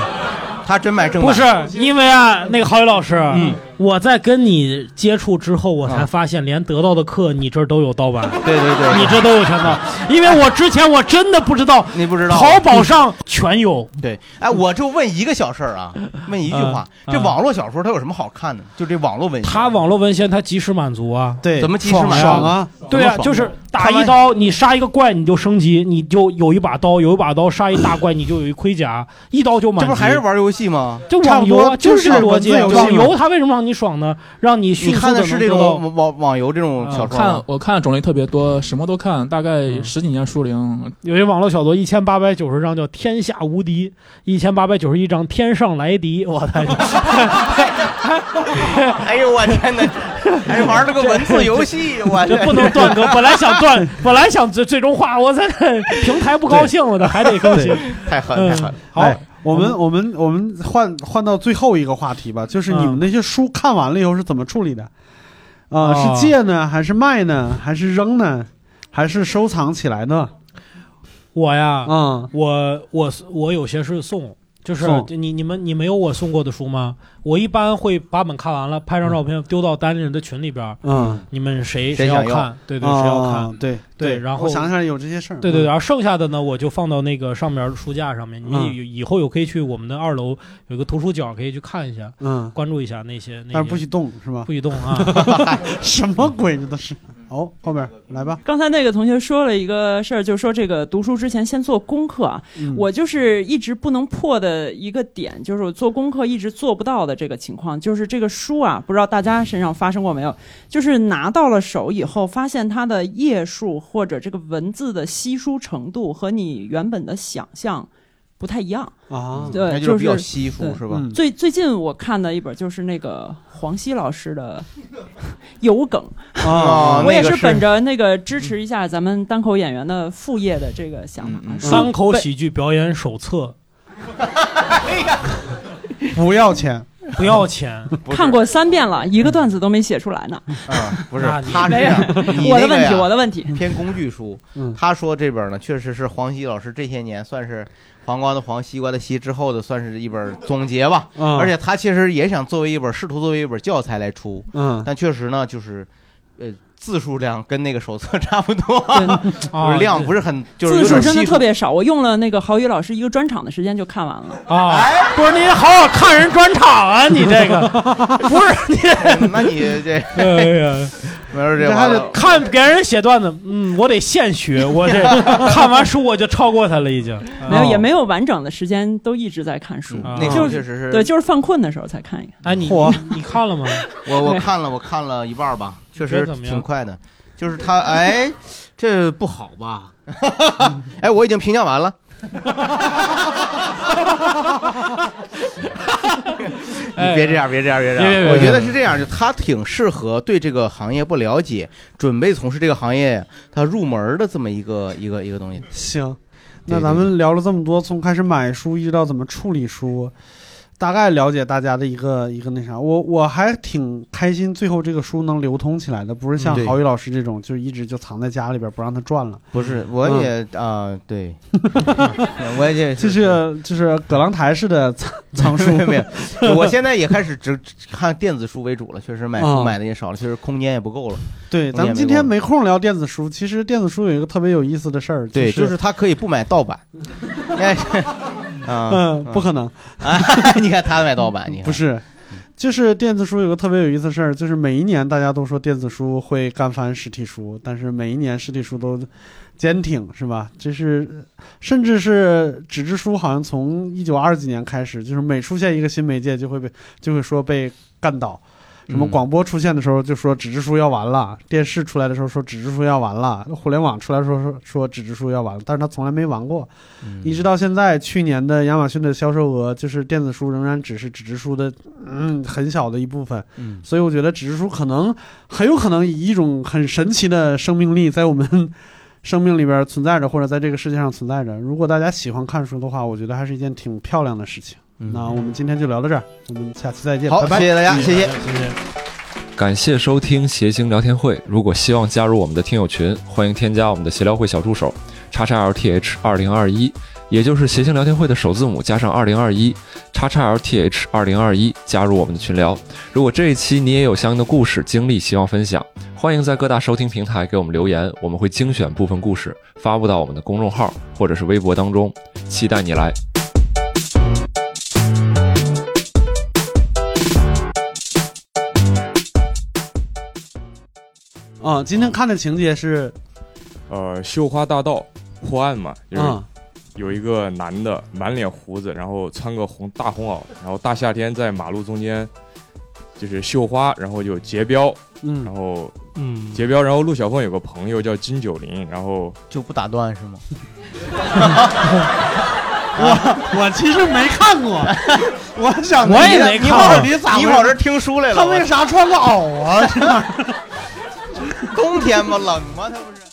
他真买正版，不是因为啊，那个郝宇老师，嗯我在跟你接触之后，我才啊发现连得到的课你这儿都有盗版，对对对，你这都有全盗，因为我之前我真的不知道，你不知道淘宝上全有。对，哎，我就问一个小事儿啊，问一句话，嗯这网络小说它有什么好看的？就这网络文学，它网络文献它及时满足啊，对，怎么及时满足爽啊？对啊，就是打一刀，你杀一个怪你就升级，你就有一把刀，有一把刀杀一大怪你就有一盔甲，一刀就满。这不还是玩游戏吗？就网游啊，差不多是这个逻辑。网游它为什么让你爽呢？让你你迅速的看的是这种。网网网游这种小说看？我看种类特别多，什么都看，大概十几年书龄。有一网络小说一千八百九十章叫《天下无敌》，一千八百九十一章《天上来敌》，我的 哎呦我天哪！还玩了个文字游戏，我这不能断更。本来想断，本来想最最终话，我在平台不高兴了的，还得更新。太狠嗯太狠。好，哎我们我们我们换换到最后一个话题吧，就是你们那些书看完了以后是怎么处理的？啊、哦是借呢，还是卖呢，还是扔呢，还是收藏起来呢？我呀，嗯，我我我有些是送，就是你你们你没有我送过的书吗？我一般会把本看完了，拍张照片丢到单立人的群里边儿。嗯，你们谁谁要要看？对对，谁要看？啊对对然后我想想有这些事儿。对对然后剩下的呢，我就放到那个上面书架上面。你们嗯以以后有可以去我们的二楼有个图书角，可以去看一下，嗯，关注一下那些。那些但是不许动是吧？不许动啊！什么鬼这都是？哦，后面来吧。刚才那个同学说了一个事儿，就是说这个读书之前先做功课啊。嗯我就是一直不能破的一个点，就是我做功课一直做不到的这个情况，就是这个书啊，不知道大家身上发生过没有？就是拿到了手以后，发现它的页数或者这个文字的稀疏程度和你原本的想象不太一样。啊，对，就是比较西服是吧？嗯最最近我看的一本就是那个黄西老师的《有梗》，啊，我也是本着那个支持一下咱们单口演员的副业的这个想法嗯嗯，书单口喜剧表演手册 不要钱。不要钱，看过三遍了，一个段子都没写出来呢。啊，不是他是这样，我的问题，我的问题。偏工具书。嗯他说这本呢，确实是黄西老师这些年算是黄瓜的黄，西瓜的西之后的，算是一本总结吧。嗯，而且他其实也想作为一本，试图作为一本教材来出，嗯但确实呢，就是呃字数量跟那个手册 差不多，量不是很，就是字数真的特别少，我用了那个郝宇老师一个专场的时间就看完了。啊！不是你好好看人专场啊，你这个 不是你，那你这哎呀，没事这这还得。看别人写段子，嗯，我得现学，我这看完书我就超过他了，已经。没有，哦也没有完整的时间都一直在看书。啊那个就是确实是，对，就是犯困的时候才看一看。哎，你你你看了吗？我我看了，我看了一半吧，确实挺快的。就是他，哎，这不好吧？哎，我已经评价完了。你别这样，别这样，别这样。我觉得是这样，就他挺适合对这个行业不了解，准备从事这个行业他入门的这么一个一个一个东西。行，对那咱们聊了这么多，从开始买书一直到怎么处理书，大概了解大家的一个一个那啥。我我还挺开心，最后这个书能流通起来的，不是像郝宇老师这种，就一直就藏在家里边不让他转了。不是，我也啊，对，我也就是就是葛朗台式的藏 藏书没有，我现在也开始只只看电子书为主了，确实买书啊买的也少了，确实空间也不够了。对，咱们今天没空聊电子书。其实电子书有一个特别有意思的事儿，对，就就是它可以不买盗版。嗯，不可能，啊！你看他买盗版，你看不是。就是电子书有个特别有意思的事儿，就是每一年大家都说电子书会干翻实体书，但是每一年实体书都坚挺，是吧？就是甚至是纸质书，好像从一九二几年开始，就是每出现一个新媒介，就会被就会说被干倒。什么嗯广播出现的时候就说纸质书要完了，电视出来的时候说纸质书要完了，互联网出来的时候说说纸质书要完了，但是他从来没完过。嗯一直到现在，去年的亚马逊的销售额，就是电子书仍然只是纸质书的嗯很小的一部分。嗯所以我觉得纸质书可能很有可能以一种很神奇的生命力在我们 生命里边存在着，或者在这个世界上存在着。如果大家喜欢看书的话，我觉得还是一件挺漂亮的事情。那我们今天就聊到这儿，我们下期再见，好拜拜，谢谢大家谢谢谢谢。感谢收听谐星聊天会。如果希望加入我们的听友群，欢迎添加我们的协聊会小助手，叉叉 LTH 二零二一，也就是谐星聊天会的首字母加上二零二一，叉叉 LTH 二零二一，加入我们的群聊。如果这一期你也有相应的故事经历，希望分享，欢迎在各大收听平台给我们留言，我们会精选部分故事发布到我们的公众号或者是微博当中，期待你来。啊、今天看的情节是，呃，绣花大盗破案嘛，就是嗯有一个男的满脸胡子，然后穿个红大红袄，然后大夏天在马路中间就是绣花，然后就结标，嗯然后嗯，结标，然后陆小凤有个朋友叫金九龄，然后就不打断是吗？我我其实没看过，我想我也没你看过你咋你跑这听书来了？他为啥穿个袄啊？冬天吗？冷吗？他不是。